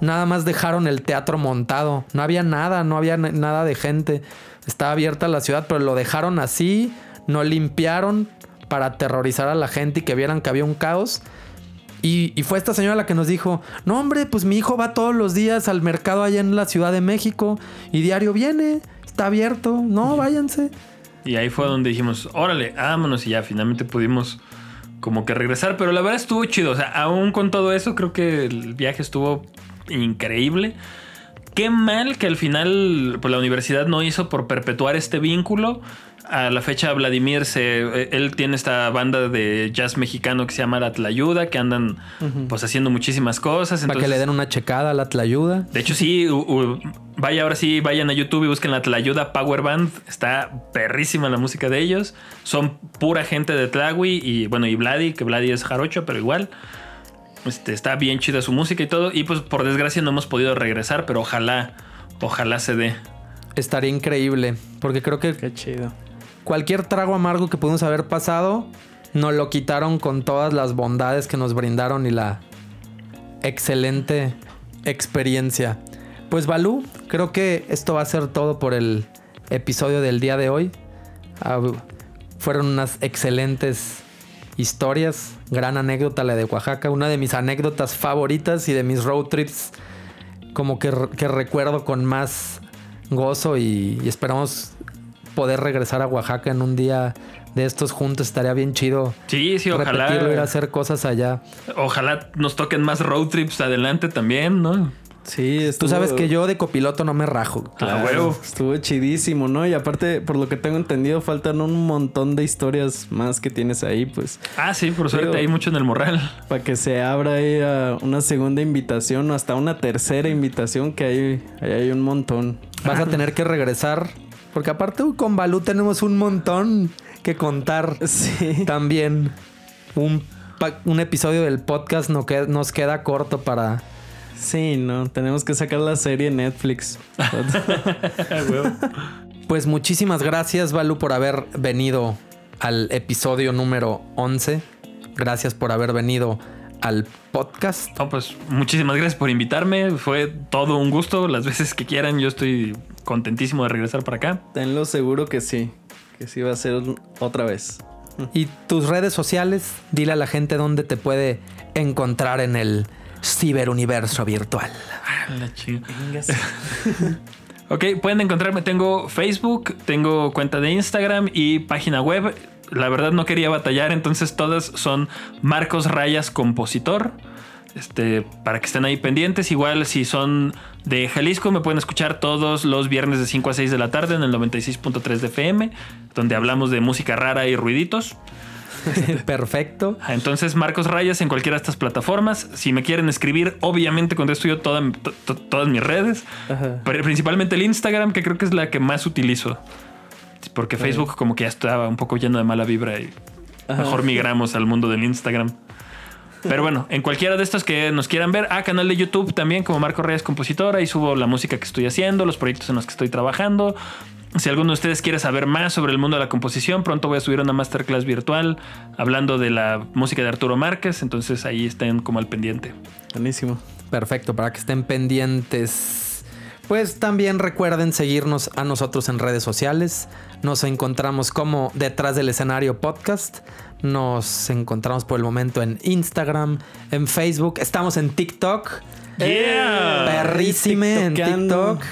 nada más dejaron el teatro montado. No había nada, no había nada de gente. Estaba abierta la ciudad, pero lo dejaron así, no limpiaron para aterrorizar a la gente y que vieran que había un caos. Y, y fue esta señora la que nos dijo, no hombre, pues mi hijo va todos los días al mercado allá en la Ciudad de México y diario viene, está abierto, no, váyanse. Y ahí fue donde dijimos, órale, vámonos y ya finalmente pudimos como que regresar. Pero la verdad estuvo chido. O sea, aún con todo eso, creo que el viaje estuvo increíble. Qué mal que al final pues, la universidad no hizo por perpetuar este vínculo. A la fecha Vladimir se, eh, él tiene esta banda de jazz mexicano que se llama La Tlayuda, que andan pues haciendo muchísimas cosas. Para que entonces- le den una checada a la tlayuda. de hecho, sí, u- u- vaya ahora sí, vayan a YouTube y busquen la Tlayuda Power Band. Está perrísima la música de ellos. Son pura gente de Tlahui y bueno, y Vladi, que Vladi es jarocho, pero igual. Este, está bien chida su música y todo. Y pues por desgracia no hemos podido regresar, pero ojalá, ojalá se dé. Estaría increíble, porque creo que Qué chido. Cualquier trago amargo que pudimos haber pasado, nos lo quitaron con todas las bondades que nos brindaron y la excelente experiencia. Pues Balú, creo que esto va a ser todo por el episodio del día de hoy. Ah, fueron unas excelentes historias, gran anécdota la de Oaxaca, una de mis anécdotas favoritas y de mis road trips como que, recuerdo con más gozo y esperamos poder regresar a Oaxaca en un día de estos juntos. Estaría bien chido Sí, sí, repetirlo, ir a ojalá. hacer cosas allá. Ojalá nos toquen más road trips adelante también, ¿no? Sí, Tú estuvo- sabes que yo de copiloto no me rajo. A huevo. Estuvo chidísimo, ¿no? Y aparte, por lo que tengo entendido, faltan un montón de historias más que tienes ahí, pues, Ah, sí, por suerte hay mucho en el morral. para que se abra ahí a una segunda invitación o hasta una tercera invitación, que ahí hay un montón. Vas a tener que regresar. Porque aparte con Balú tenemos un montón que contar [LAUGHS] Sí. también. Un, episodio del podcast no que- nos queda corto para... Sí, no, tenemos que sacar la serie en Netflix. [LAUGHS] Pues muchísimas gracias, Balú, por haber venido al episodio número 11. Gracias por haber venido al podcast. No, pues muchísimas gracias por invitarme. Fue todo un gusto. Las veces que quieran, yo estoy contentísimo de regresar para acá. Tenlo seguro que sí, que sí va a ser otra vez. Y tus redes sociales, dile a la gente dónde te puede encontrar en el ciberuniverso virtual. Ah, la chica. [LAUGHS] Ok, pueden encontrarme. Tengo Facebook, tengo cuenta de Instagram y página web. La verdad no quería batallar, entonces todas son Marcos Rayas Compositor. Este, para que estén ahí pendientes. Igual si son de Jalisco, me pueden escuchar todos los viernes de 5 a 6 de la tarde en el 96.3 de FM, donde hablamos de música rara y ruiditos. [LAUGHS] Perfecto. Ah, Entonces, Marcos Rayas en cualquiera de estas plataformas. Si me quieren escribir, obviamente contesto yo toda- to- to- todas mis redes. Ajá. Pero principalmente el Instagram, que creo que es la que más utilizo. Porque Facebook como que ya estaba un poco lleno de mala vibra y Ajá. mejor migramos al mundo del Instagram. Pero bueno, en cualquiera de estos que nos quieran ver, ah, canal de YouTube también como Marco Reyes Compositor, ahí subo la música que estoy haciendo, los proyectos en los que estoy trabajando. Si alguno de ustedes quiere saber más sobre el mundo de la composición, pronto voy a subir una masterclass virtual hablando de la música de Arturo Márquez, entonces ahí estén como al pendiente. Buenísimo. Perfecto, para que estén pendientes. Pues también recuerden seguirnos a nosotros en redes sociales. Nos encontramos como Detrás del Escenario Podcast. Nos encontramos por el momento en Instagram, en Facebook. Estamos en TikTok. Yeah. Perrísime en. TikTok.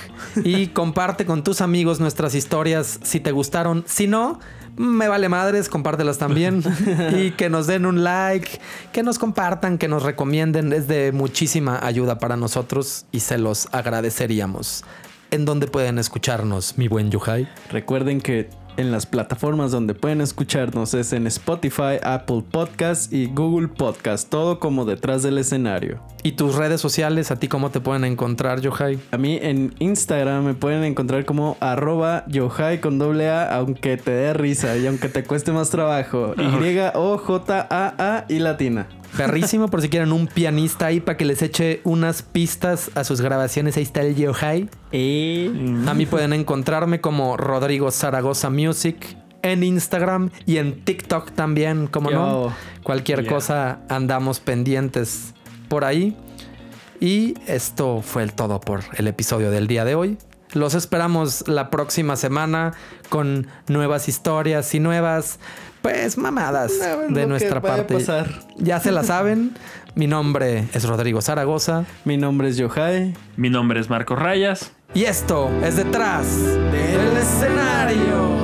Y comparte con tus amigos nuestras historias si te gustaron. Si no, me vale madres, compártelas también. [LAUGHS] y que nos den un like, que nos compartan, que nos recomienden. Es de muchísima ayuda para nosotros y se los agradeceríamos. ¿En dónde pueden escucharnos, mi buen Yuhai? Recuerden que en las plataformas donde pueden escucharnos es en Spotify, Apple Podcast y Google Podcast, todo como detrás del escenario. ¿Y tus redes sociales, a ti cómo te pueden encontrar, Yohai? A mí en Instagram me pueden encontrar como arroba Yohai con doble A, aunque te dé risa y aunque te cueste más trabajo. [LAUGHS] Y-O-J-A-A y latina. Perrísimo, por si quieren un pianista ahí para que les eche unas pistas a sus grabaciones. Ahí está el Yohai. Y... A mí pueden encontrarme como Rodrigo Zaragoza Music en Instagram y en TikTok también, como no. Cualquier Yeah. cosa andamos pendientes por ahí. Y esto fue el todo por el episodio del día de hoy. Los esperamos la próxima semana con nuevas historias y nuevas, pues, mamadas de Lo nuestra parte. pasar. Ya se la saben. Mi nombre es Rodrigo Zaragoza. Mi nombre es Yohai. Mi nombre es Marco Rayas. Y esto es detrás del escenario.